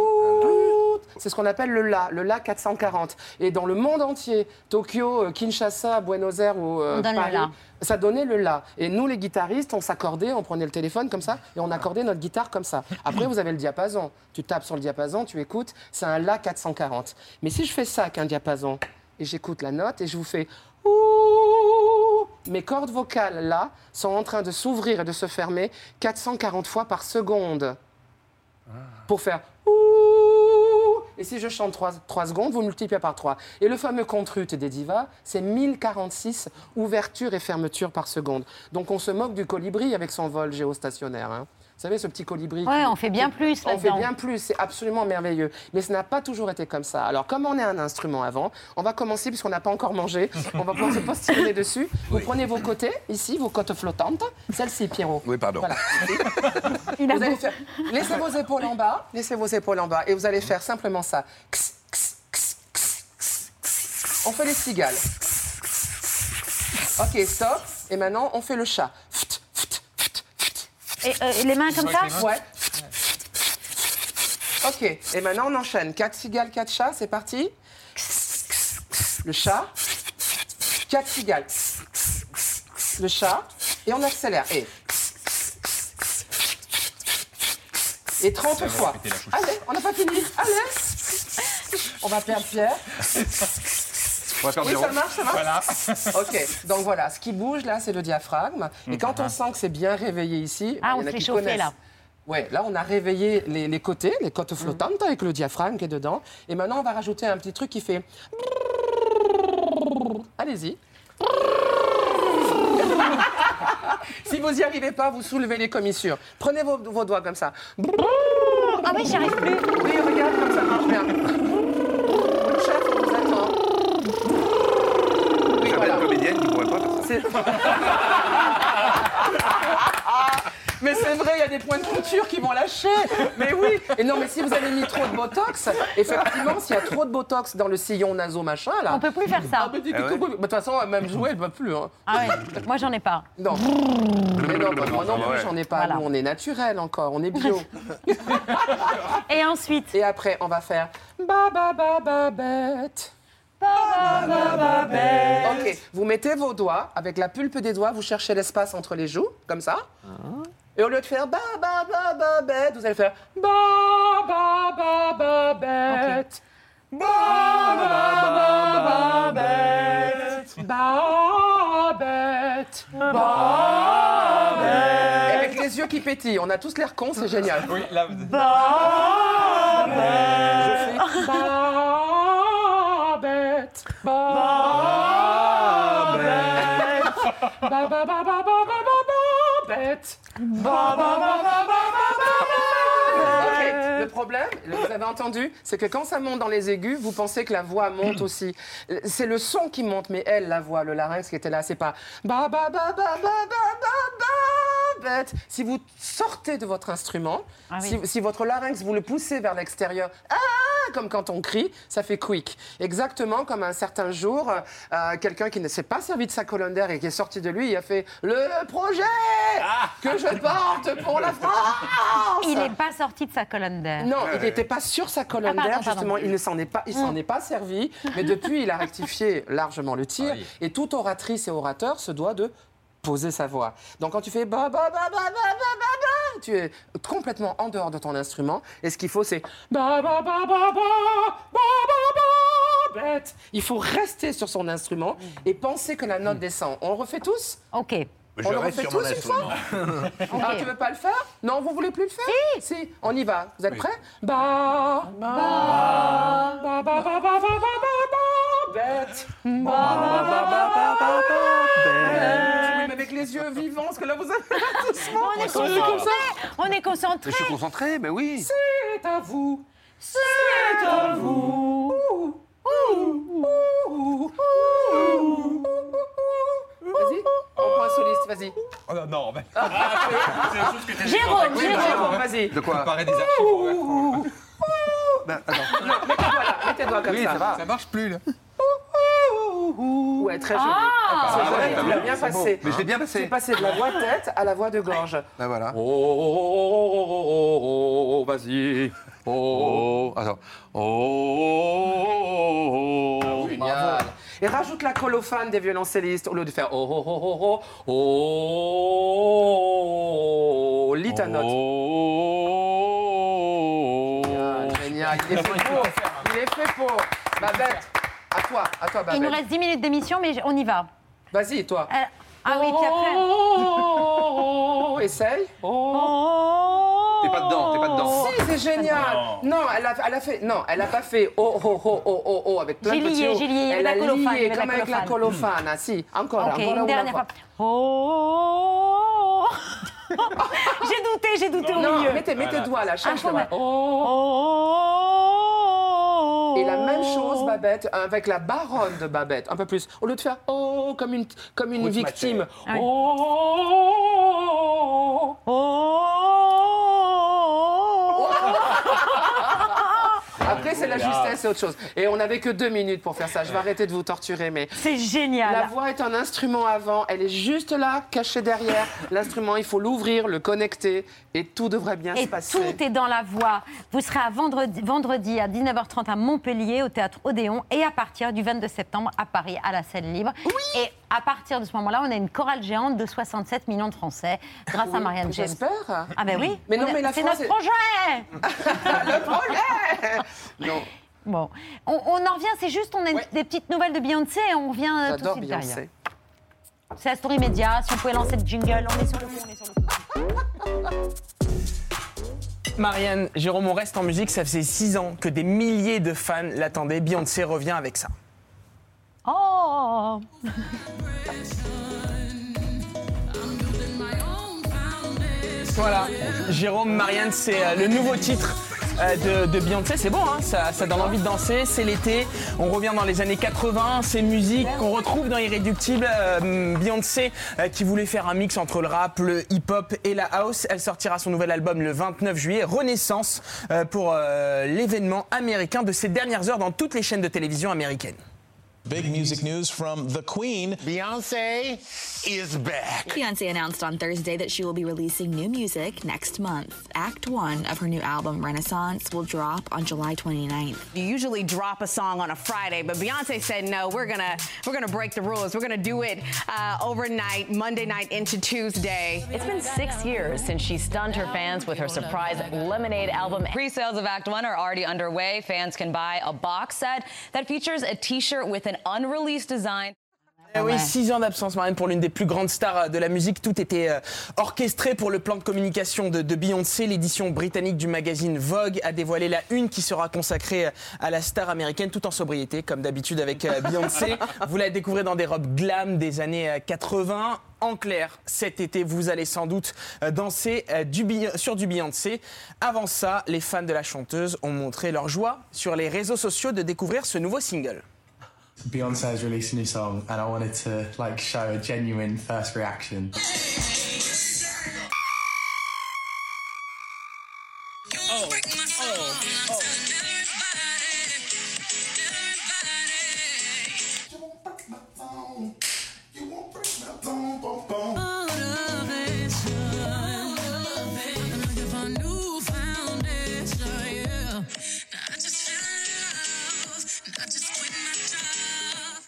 C'est ce qu'on appelle le La, le La 440. Et dans le monde entier, Tokyo, euh, Kinshasa, Buenos Aires ou euh, Paris, ça donnait le La. Et nous, les guitaristes, on s'accordait, on prenait le téléphone comme ça et on accordait notre guitare comme ça. Après, vous avez le diapason. Tu tapes sur le diapason, tu écoutes, c'est un La 440. Mais si je fais ça avec un diapason et j'écoute la note et je vous fais Ouh mes cordes vocales là sont en train de s'ouvrir et de se fermer 440 fois par seconde pour faire ouh. Et si je chante 3, secondes, vous multipliez par 3. Et le fameux contrut des divas, c'est 1046 ouvertures et fermetures par seconde. Donc on se moque du colibri avec son vol géostationnaire. hein. Vous savez, ce petit colibri. Ouais, qui- on fait bien qui- plus On fait bien plus, c'est absolument merveilleux. Mais ce n'a pas toujours été comme ça. Alors, comme on est un instrument avant, on va commencer, puisqu'on n'a pas encore mangé, on va pouvoir se postillonner dessus. Vous prenez vos côtés, ici, vos côtes flottantes. Celle-ci, Pierrot. Oui, pardon. Voilà. Vous allez faire- Laissez vos épaules en bas, laissez vos épaules en bas, et vous allez faire simplement ça. On fait les cigales. Ok, stop. Et maintenant, on fait le chat. Et euh, les mains comme ça Ouais. Ok, et maintenant on enchaîne. 4 cigales, 4 chats, c'est parti. Le chat. 4 cigales. Le chat. Et on accélère. Et. Et 30 fois. Allez, on n'a pas fini. Allez. On va perdre Pierre. On va faire Oui, ça marche, ça marche. Ok, donc voilà, ce qui bouge là, c'est le diaphragme. Et quand on sent que c'est bien réveillé ici, Ah, on se fait chauffer, là. Ouais, là on a réveillé les, les côtés, les côtes flottantes avec le diaphragme qui est dedans. Et maintenant on va rajouter un petit truc qui fait. Allez-y. si vous n'y arrivez pas, vous soulevez les commissures. Prenez vos, vos doigts comme ça. Ah oui, j'y arrive plus. Oui, regarde comme ça marche bien. Le chef, on vous attend. Oui, voilà. comédienne qui pourrait pas. C'est- Mais c'est vrai, il y a des points de couture qui vont lâcher. Mais oui. Et non, mais si vous avez mis trop de botox, effectivement, s'il y a trop de botox dans le sillon naso machin là. On peut plus faire ça. Ah, mais Ah bah, De toute façon, même jouer, elle ne va plus. hein. Ah ouais, moi j'en ai pas. Non. Mais non, bah, moi non Ah plus, j'en ai pas. Voilà. Nous, on est naturel encore, on est bio. Et ensuite Et après, on va faire ba ba ba ba bête. Ok, vous mettez vos doigts, avec la pulpe des doigts, vous cherchez l'espace entre les joues, comme ça. Et au lieu de faire ba ba ba ba bête, vous allez faire ba ba ba ba bête. Ba ba ba ba bête. Ba bête. Ba bête. Et avec les yeux qui pétillent, on a tous l'air cons, c'est génial. Oui, là, Ba bête. Bobbit. Bobbit. Bobbit. Bobbit. Bobbit. problème, vous avez entendu, c'est que quand ça monte dans les aigus, vous pensez que la voix monte aussi. C'est le son qui monte, mais elle, la voix, le larynx qui était là, c'est pas ba ba ba ba ba ba ba bête. Si vous sortez de votre instrument, ah oui. si, si, votre larynx vous le poussez vers l'extérieur, ah, comme quand on crie, ça fait quick. Exactement comme un certain jour, euh, quelqu'un qui ne s'est pas servi de sa colonne d'air et qui est sorti de lui, il a fait le projet ah. que je porte pour la France. Il n'est pas sorti de sa colonne d'air. Non, il n'était pas sur sa colonne d'air, justement. Il ne s'en est pas, il s'en est pas servi. Mais depuis, il a rectifié largement le tir. Et toute oratrice et orateur se doit de poser sa voix. Donc quand tu fais ba ba ba ba ba ba ba, tu es complètement en dehors de ton instrument. Et ce qu'il faut, c'est ba ba ba ba ba ba ba bête. Il faut rester sur son instrument et penser que la note descend. On refait tous Ok. Je On le reste refait sur mon tous une fois instrument. ah, tu veux pas le faire Non, vous voulez plus le faire Si. on y va. Vous êtes prêts Ba ba ba ba ba ba ba ba ba bête. Ba ba ba ba ba ba ba bête. Oui, mais avec les yeux vivants, parce que là vous avez doucement. On est concentré. On est concentré. Je suis concentré, mais oui. C'est à vous. C'est à vous. Vas-y, on prend un soliste. vas-y. Oh non, non, mais... Jérôme, Jérôme, vas-y. De quoi Préparer des archives. Ben, attends. Mets tes doigts là, mets tes doigts comme Oui, ça. ça va. Ça marche plus, là. Ouais, très joli. Ah. C'est Ah, ouais, tu l'as bien c'est beau. passé. Mais je l'ai bien passé. Tu es passé de la voix tête à la voix de gorge. Ben voilà. Oh, oh, oh, oh, oh, oh, oh, vas-y. Oh, attends. Oh, oh, oh, oh. Génial. Et rajoute la colophane des violoncellistes au lieu de faire oh oh oh oh oh oh oh oh lis ta note. Génial, génial. Il est fait pour. Il est fait pour. Babette, à toi, à toi Il nous reste 10 minutes d'émission, mais on y va. Vas-y, toi. Euh, ah oui, puis après. Oh, essaye. T'es pas dedans, t'es pas dedans. Si, c'est génial. Non, elle a, elle a fait. Non, elle a pas fait oh oh oh oh oh oh avec plein de petits lié, oh. j'ai lié, Elle la a lié comme avec la colophane. Ah, si, encore, Ok, encore une dernière fois. Oh J'ai douté, j'ai douté au Non, milieu. mets tes, mets tes doigts là, cherche Ah, le ouais. Oh. Et la même chose, Babette, avec la baronne de Babette, un peu plus. Au lieu de faire oh comme une, comme une victime. Oui. Oh. Après, c'est la justesse, c'est autre chose. Et on n'avait que deux minutes pour faire ça. Je vais arrêter de vous torturer, mais. C'est génial. La voix est un instrument avant. Elle est juste là, cachée derrière. L'instrument, il faut l'ouvrir, le connecter, et tout devrait bien Et se passer. tout est dans la voix. Vous serez à vendredi, vendredi à 19h30 à Montpellier, au Théâtre Odéon, et à partir du 22 septembre à Paris, à la scène libre. Et à partir de ce moment-là, on a une chorale géante de 67 millions de Français, grâce à Marianne James. J'espère. Ah ben oui. Mais non, mais la c'est France, notre projet. le projet Non, Bon, on, on en revient. C'est juste, on a des petites nouvelles de Beyoncé et on revient euh, tout de j'adore suite Beyoncé. derrière. C'est la story média. Si on pouvait lancer le jingle, on est sur le coup, on est sur le coup. Marianne, Jérôme, on reste en musique. Ça faisait six ans que des milliers de fans l'attendaient. Beyoncé revient avec ça. Oh Voilà. Jérôme, Marianne, c'est euh, le nouveau titre de, de Beyoncé. C'est bon, hein, ça, ça donne envie de danser. C'est l'été. On revient dans les années 80. C'est musique qu'on retrouve dans Irréductible. Euh, Beyoncé euh, qui voulait faire un mix entre le rap, le hip-hop et la house. Elle sortira son nouvel album le 29 juillet, Renaissance, euh, pour euh, l'événement américain de ces dernières heures dans toutes les chaînes de télévision américaines. Big music news from the Queen. Beyonce is back. Beyonce announced on Thursday that she will be releasing new music next month. Act one of her new album, Renaissance, will drop on July 29th. You usually drop a song on a Friday, but Beyonce said no. We're gonna we're gonna break the rules. We're gonna do it uh, overnight, Monday night into Tuesday. It's been six years since she stunned her fans with her surprise Lemonade album. Pre-sales of Act One are already underway. Fans can buy a box set that features a T-shirt with an unreleased design. Eh oui, six ans d'absence, Marine, pour l'une des plus grandes stars euh, de la musique. Tout était euh, orchestré pour le plan de communication de, de Beyoncé. L'édition britannique du magazine Vogue a dévoilé la une qui sera consacrée euh, à la star américaine, tout en sobriété, comme d'habitude avec euh, Beyoncé. Vous la découvrez dans des robes glam des années euh, 80. En clair, cet été, vous allez sans doute danser du sur du Beyoncé. Avant ça, les fans de la chanteuse ont montré leur joie sur les réseaux sociaux de découvrir ce nouveau single. Beyonce has released a new song, and I wanted to like show a genuine first reaction.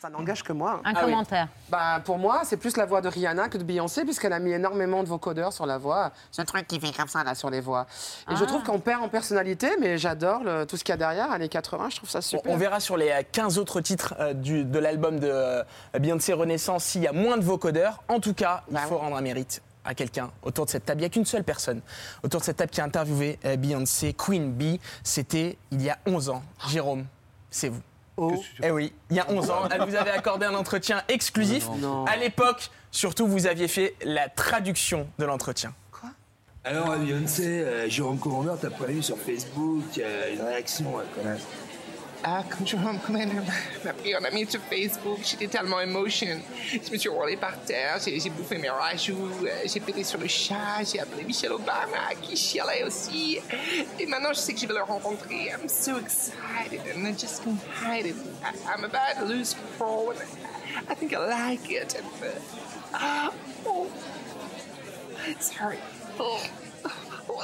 Ça n'engage que moi. Un Ah oui. commentaire. Bah, pour moi, c'est plus la voix de Rihanna que de Beyoncé, puisqu'elle a mis énormément de vocodeurs sur la voix. Ce truc qui fait comme ça, là, sur les voix. Et je Ah. trouve qu'on perd en personnalité, mais j'adore le- tout ce qu'il y a derrière, années 80, je trouve ça On, super. on verra sur les euh, 15 autres titres euh, du- de l'album de euh, Beyoncé Renaissance s'il y a moins de vocodeurs. En tout cas, il faut rendre un mérite à quelqu'un autour de cette table. Il n'y a qu'une seule personne autour de cette table qui a interviewé euh, Beyoncé, Queen Bee. C'était il y a 11 ans. Jérôme, c'est vous. Eh oui, il y a 11 ans, elle vous avait accordé un entretien exclusif. Non. À l'époque, surtout, vous aviez fait la traduction de l'entretien. Alors, Beyoncé, euh, Jérôme Commandeur, t'as pas eu sur Facebook, il y a une réaction, connasse. Ah, quand je comme elle m'a pris en ami sur Facebook, j'étais tellement émotion. Je me suis roulée par terre, j'ai bouffé mes rajouts, euh, j'ai pété sur le chat, j'ai appelé Michelle Obama qui chialait aussi. Et maintenant, je sais que je vais le rencontrer. I'm so excited and I just can't hide it. I- I'm about to lose control and I think I like it. Uh, oh, sorry. Oh.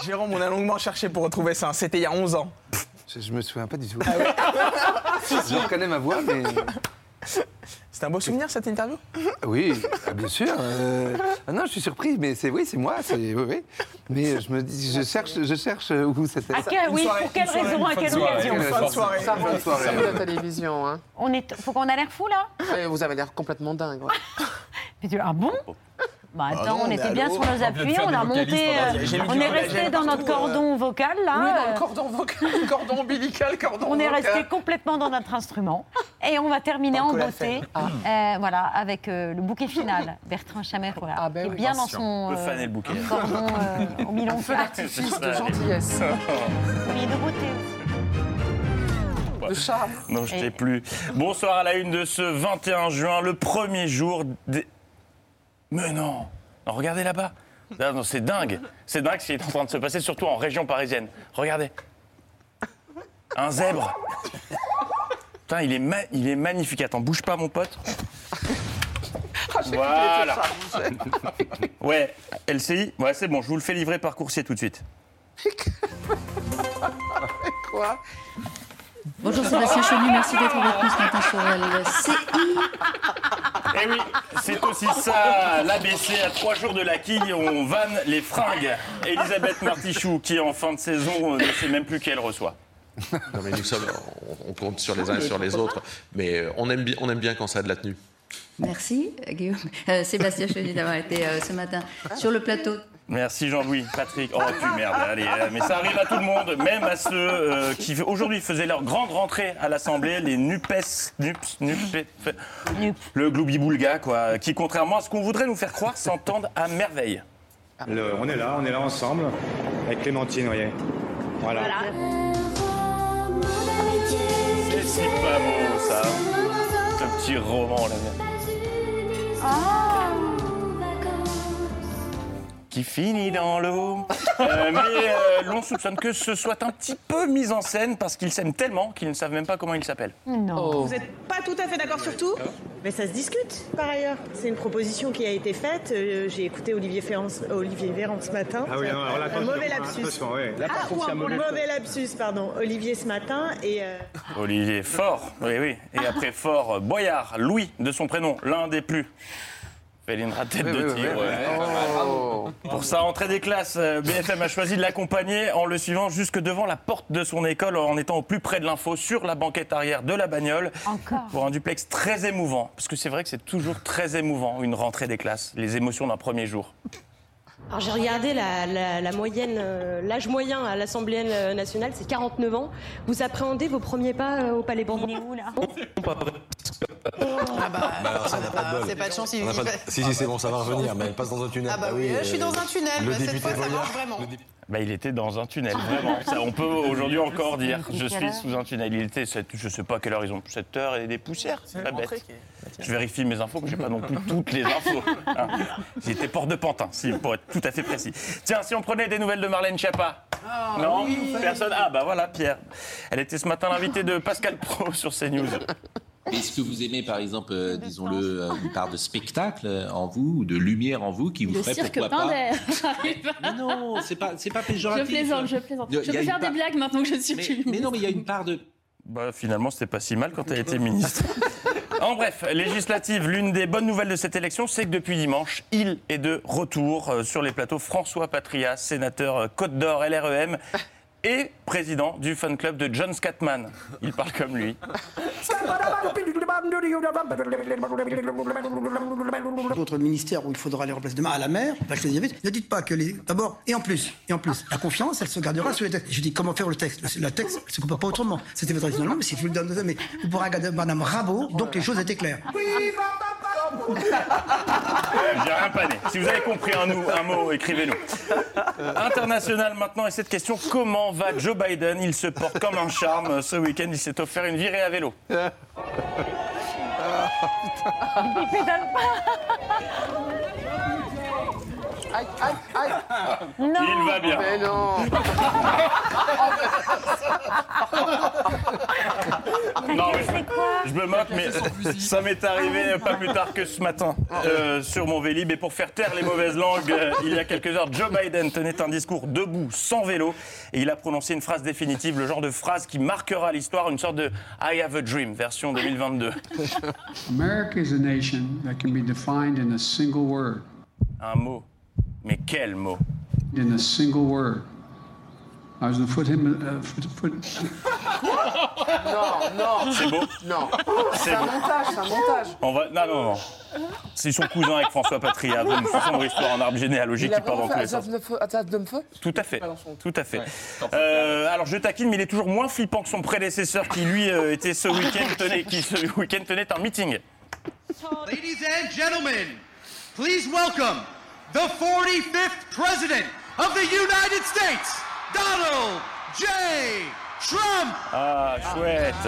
Jérôme, on a longuement cherché pour retrouver ça. C'était il y a 11 ans. Je, je me souviens pas du tout. Ah je reconnais ma voix, mais. C'est un beau souvenir cette interview? Oui, ah, bien sûr. euh, ah non, je suis surpris, mais c'est oui, c'est moi, c'est oui, oui. Mais je me dis, je cherche, je cherche où c'était. À quel- oui, pour quelle raison, à quelle occasion Fin de soirée. Ça Fin de soirée. c'est la télévision. Hein. On est, faut qu'on a l'air fou là vous avez l'air complètement dingue. ouais. Puis tu- Ah bon? Bah attends, non, on était bien sur nos appuis, on a monté, euh, on est resté dans notre cordon vocal là. Oui, dans euh, le cordon vocal, cordon ombilical, cordon On est resté complètement dans notre instrument et on va terminer en beauté, colafel. euh, voilà, avec euh, le bouquet final. Bertrand Chamer, voilà, Ah, ben oui. bien dans son Le fan et le bouquet. cordon euh, au milon feu d'artifice de gentillesse. Oui, de beauté aussi. De charme. Non, je Et- t'ai plus. Bonsoir à la une de ce 21 juin, le premier jour des... Mais non Non, Regardez là-bas Ah non, C'est dingue C'est dingue ce qui est en train de se passer, surtout en région parisienne. Regardez Un zèbre Putain, il est, ma- il est magnifique. Attends, bouge pas, mon pote. Voilà Ouais, LCI Ouais, c'est bon, je vous le fais livrer par coursier tout de suite. Quoi? Bonjour Sébastien Chenu, merci d'être avec nous ce matin sur LCI. Eh oui, c'est aussi ça, l'ABC à trois jours de la quille, on vanne les fringues. Elisabeth Martichoux, qui en fin de saison euh, ne sait même plus qu'elle reçoit. Non, mais nous sommes, on, compte sur les uns et sur les autres, mais euh, on aime, on aime bien quand ça a de la tenue. Merci Guillaume. Euh, Sébastien Chenu d'avoir été euh, ce matin sur le plateau. Merci Jean-Louis, Patrick. Oh tu merde, allez, euh, mais ça arrive à tout le monde, même à ceux euh, qui aujourd'hui faisaient leur grande rentrée à l'Assemblée, les NUPES, NUPS, NUPE, le gloubi-boulga, quoi, qui contrairement à ce qu'on voudrait nous faire croire, s'entendent à merveille. Le- on est là, on est là ensemble, avec Clémentine, vous voyez. Voilà. C'est si pas beau ça, petit roman là. Qui finit dans l'eau. Euh, mais euh, l'on soupçonne que ce soit un petit peu mis en scène parce qu'ils s'aiment tellement qu'ils ne savent même pas comment ils s'appellent. Non. Vous n'êtes pas tout à fait d'accord sur tout Mais ça se discute, par ailleurs. C'est une proposition qui a été faite. Euh, J'ai écouté Olivier, Ferrand, Olivier Véran ce matin. Ah oui, non, alors là, un mauvais lapsus. oui. Là, par ah, contre, ou un mauvais mauvais lapsus, pardon. Olivier ce matin et... euh, Olivier Fort, oui, oui. Et après Fort, Boyard, Louis, de son prénom, l'un des plus. Oui, de oui, tigre. oui, ouais. oui. Oh. Pour sa rentrée des classes, euh, BFM a choisi de l'accompagner en le suivant jusque devant la porte de son école en étant au plus près de l'info sur la banquette arrière de la bagnole. Encore. Pour un duplex très émouvant. Parce que c'est vrai que c'est toujours très émouvant, une rentrée des classes, les émotions d'un premier jour. Alors j'ai regardé la, la- la moyenne, euh, l'âge moyen à l'Assemblée euh, nationale, c'est 49 ans. Vous appréhendez vos premiers pas euh, au Palais Bourbon Il est où là Ah bah, ça n'a pas de bol. c'est pas de chance, il- On n'a il pas de- fait- Si, si, c'est bon, ça va revenir, mais elle passe dans un tunnel. Ah bah oui, là, je suis dans un tunnel, Le bah, cette député fois, ça marche vraiment. le Bah, il était dans un tunnel, vraiment. Ça, on peut aujourd'hui encore dire je suis sous un tunnel. Il était, je sais pas à quelle heure ils ont, 7 heures et des poussières. C'est pas bête. Je vérifie mes infos, que j'ai pas non plus toutes les infos. hein. J'étais port de Pantin, si, pour être tout à fait précis. Tiens, si on prenait des nouvelles de Marlène Schiappa Non Personne Ah, bah voilà, Pierre. Elle était ce matin l'invitée de Pascal Pro sur CNews. Est-ce que vous aimez, par exemple, euh, disons-le, euh, une part de spectacle euh, en vous, ou de lumière en vous, qui vous Le ferait cirque pourquoi pas. Mais non, c'est pas, c'est pas Je péjoratif. plaisante, je plaisante. Y a Je peux faire part- des blagues maintenant que je suis Mais, plus mais non, mais il y a une part de. Bah, finalement, c'était pas si mal quand elle était ministre. En bref, législative, l'une des bonnes nouvelles de cette élection, c'est que depuis dimanche, il est de retour sur les plateaux. François Patria, sénateur Côte d'Or LREM et président du fan club de John Scatman. Il parle comme lui. D'autres ministères où il faudra les remplacer demain à la mer, la crise des Ne dites pas que les. D'abord, et en plus, et en plus, la confiance, elle se gardera sur les textes. Je dis comment faire le texte? Le le texte, c'est qu'on peut pas autrement. C'était fait traditionnellement, mais si vous le donnez, mais vous pourrez regarder Madame Rabot, donc les choses étaient claires. J'ai rien pané. Si vous avez compris un, un mot, écrivez-nous. International maintenant, et cette question comment va Joe Biden? Il se porte comme un charme. Ce week-end, il s'est offert une virée à vélo. Il pédale pas. Aïe, aïe, aïe. Non. Il va bien. Mais non. Non, mais je me moque, mais ça m'est arrivé pas plus tard que ce matin euh, sur mon Vélib. Et pour faire taire les mauvaises langues, euh, il y a quelques heures, Joe Biden tenait un discours debout, sans vélo, et il a prononcé une phrase définitive, le genre de phrase qui marquera l'histoire, une sorte de I have a dream, version 2022. America is a nation that can be defined in a single word. Un mot. Mais quel mot In a single word. I was to put him. Uh, foot, foot. Non, non. C'est beau Non. C'est un montage, c'est un montage. On va... Non, non, non. C'est son cousin avec François Patria, une sombre histoire en arbre généalogique qui part dans tous les sens. Azov de feu- Azov de feu? Tout à fait, tout à fait. Euh, alors je taquine, mais il est toujours moins flippant que son prédécesseur qui lui euh, était ce week-end tenait, qui ce week-end tenait un meeting. Ladies and gentlemen, please welcome the 45th President of the United States, Donald J. Trump. Ah chouette.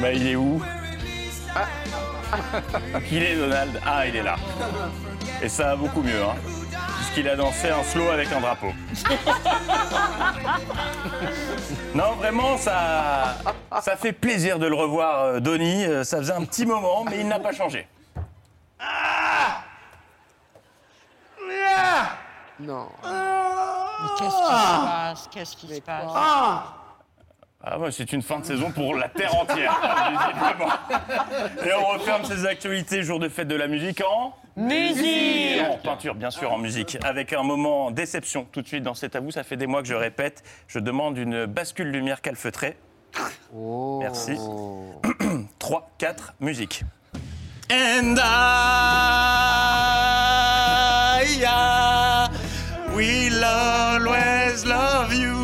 Bah il est où? Il est Donald. Ah il est là. Et ça va beaucoup mieux, hein. Puisqu'il a dansé un slow avec un drapeau. Non, vraiment, ça, ça fait plaisir de le revoir, euh, Donny. Euh, Ça faisait un petit moment, mais il n'a pas changé. Non. Mais qu'est-ce qui se passe? Qu'est-ce qui se passe? Ah ouais, c'est une fin de saison pour la terre entière, visiblement. Et on referme ces actualités, jour de fête de la musique en... Musique En peinture, bien sûr, en musique. Avec un moment déception tout de suite dans cet à vous. Ça fait des mois que je répète. Je demande une bascule lumière calfeutrée. Merci. 3, 4, musique. And I, I will always love you.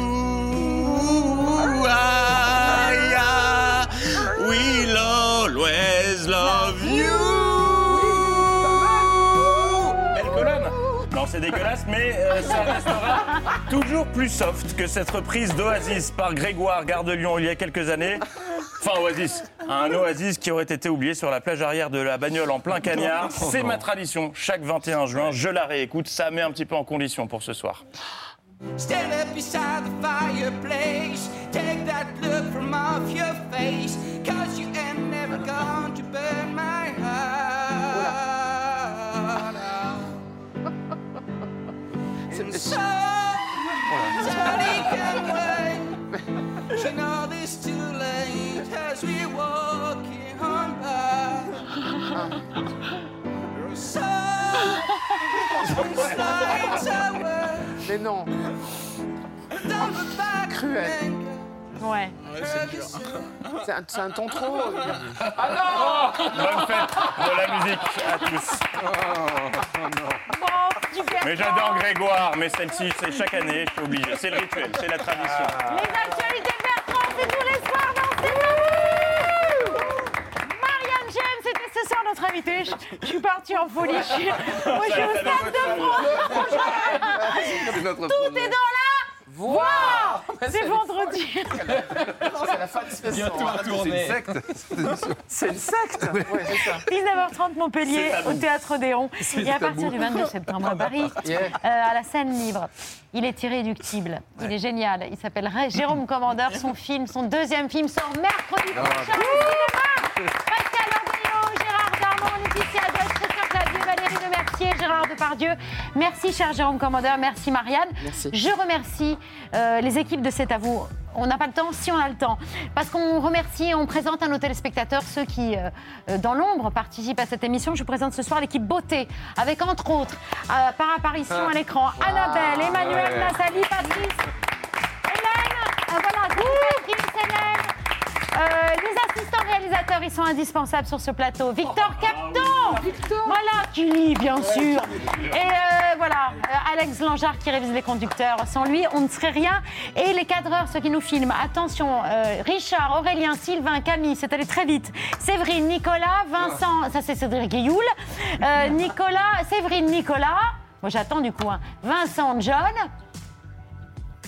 Will always love you. Belle colonne. Non, c'est dégueulasse, mais euh, ça restera toujours plus soft que cette reprise d'Oasis par Grégoire Gardelion il y a quelques années. Enfin, Oasis. Un Oasis qui aurait été oublié sur la plage arrière de la bagnole en plein cagnard. C'est ma tradition. Chaque 21 juin, je la réécoute. Ça met un petit peu en condition pour ce soir. Stand up beside the fireplace. Take that look from off your face. Cause you ain't never going to burn my heart out. And so, Johnny can wait. You know this too walking on by. Mais non. Cruel. Ouais. C'est un, c'est un ton trop. Ah non Bonne fête de la musique à tous. Bon, super. Mais j'adore Grégoire, mais celle-ci, c'est chaque année, je suis obligé. C'est le rituel, c'est la tradition. Les actualités de Bertrand, c'est tous les soirs dans C'est vous Marianne James, c'était ce soir notre invitée. Je, je suis partie en folie. Je suis, moi, je suis au stade de France. Tout est dans la voix. C'est vendredi. C'est la fin de une secte. cette émission. C'est une secte Ouais, c'est ça. 19h30 Montpellier, au Théâtre. C'est Et à partir du 22 septembre à Paris, Yeah. euh, à la scène libre. Il est irréductible. Il est génial. Il s'appelle Jérôme Commandeur. Son film, son deuxième film sort mercredi Ah, prochain Lemercier, Gérard Depardieu. Merci, cher Jérôme Commandeur. Merci, Marianne. Merci. Je remercie euh, les équipes de C'est à vous. On n'a pas le temps si on a le temps. Parce qu'on remercie et on présente à nos téléspectateurs ceux qui, euh, euh, dans l'ombre, participent à cette émission. Je vous présente ce soir l'équipe Beauté, avec entre autres, euh, par apparition à l'écran, Annabelle, Emmanuel, ouais. Nathalie, Patrice, Hélène, euh, voilà, Patrice, Hélène. Euh, les assistants réalisateurs, ils sont indispensables sur ce plateau. Victor Capton, voilà, qui lit, bien sûr. Et euh, voilà. euh, Alex Langeard qui révise les conducteurs. Sans lui, on ne serait rien. Et les cadreurs, ceux qui nous filment, attention, euh, Richard, Aurélien, Sylvain, Camille, c'est allé très vite. Séverine, Nicolas, Vincent, ça c'est Cédric Guilloul. Euh, Nicolas, Séverine, Nicolas. Moi j'attends du coup. hein. Vincent, John.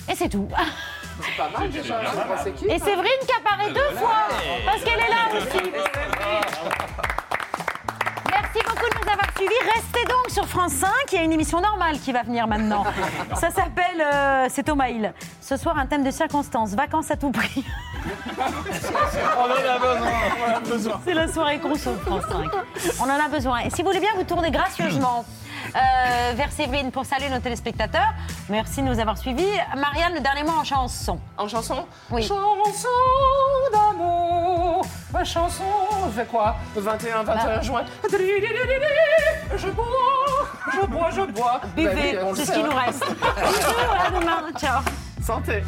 Et c'est tout. C'est pas mal déjà, hein. Et Séverine qui apparaît deux fois, parce qu'elle est là aussi. Merci beaucoup de nous avoir suivis. Restez donc sur France 5. Il y a une émission normale qui va venir maintenant. Ça s'appelle euh, C'est Thomas Hill. Ce soir, un thème de circonstance. Vacances à tout prix. On en a besoin, on en a besoin. C'est la soirée conso de France 5. On en a besoin. Et si vous voulez bien, vous tournez gracieusement euh, vers Séverine pour saluer nos téléspectateurs. Merci de nous avoir suivis. Marianne, le dernier mot en chanson. En chanson Oui. Chanson d'amour, ma chanson, fait quoi? 21, 21 Bah. juin. Je bois, je bois, je bois. Buvez, Bah oui, c'est ce qui hein. nous reste. Bisous, à demain. Ciao. Santé.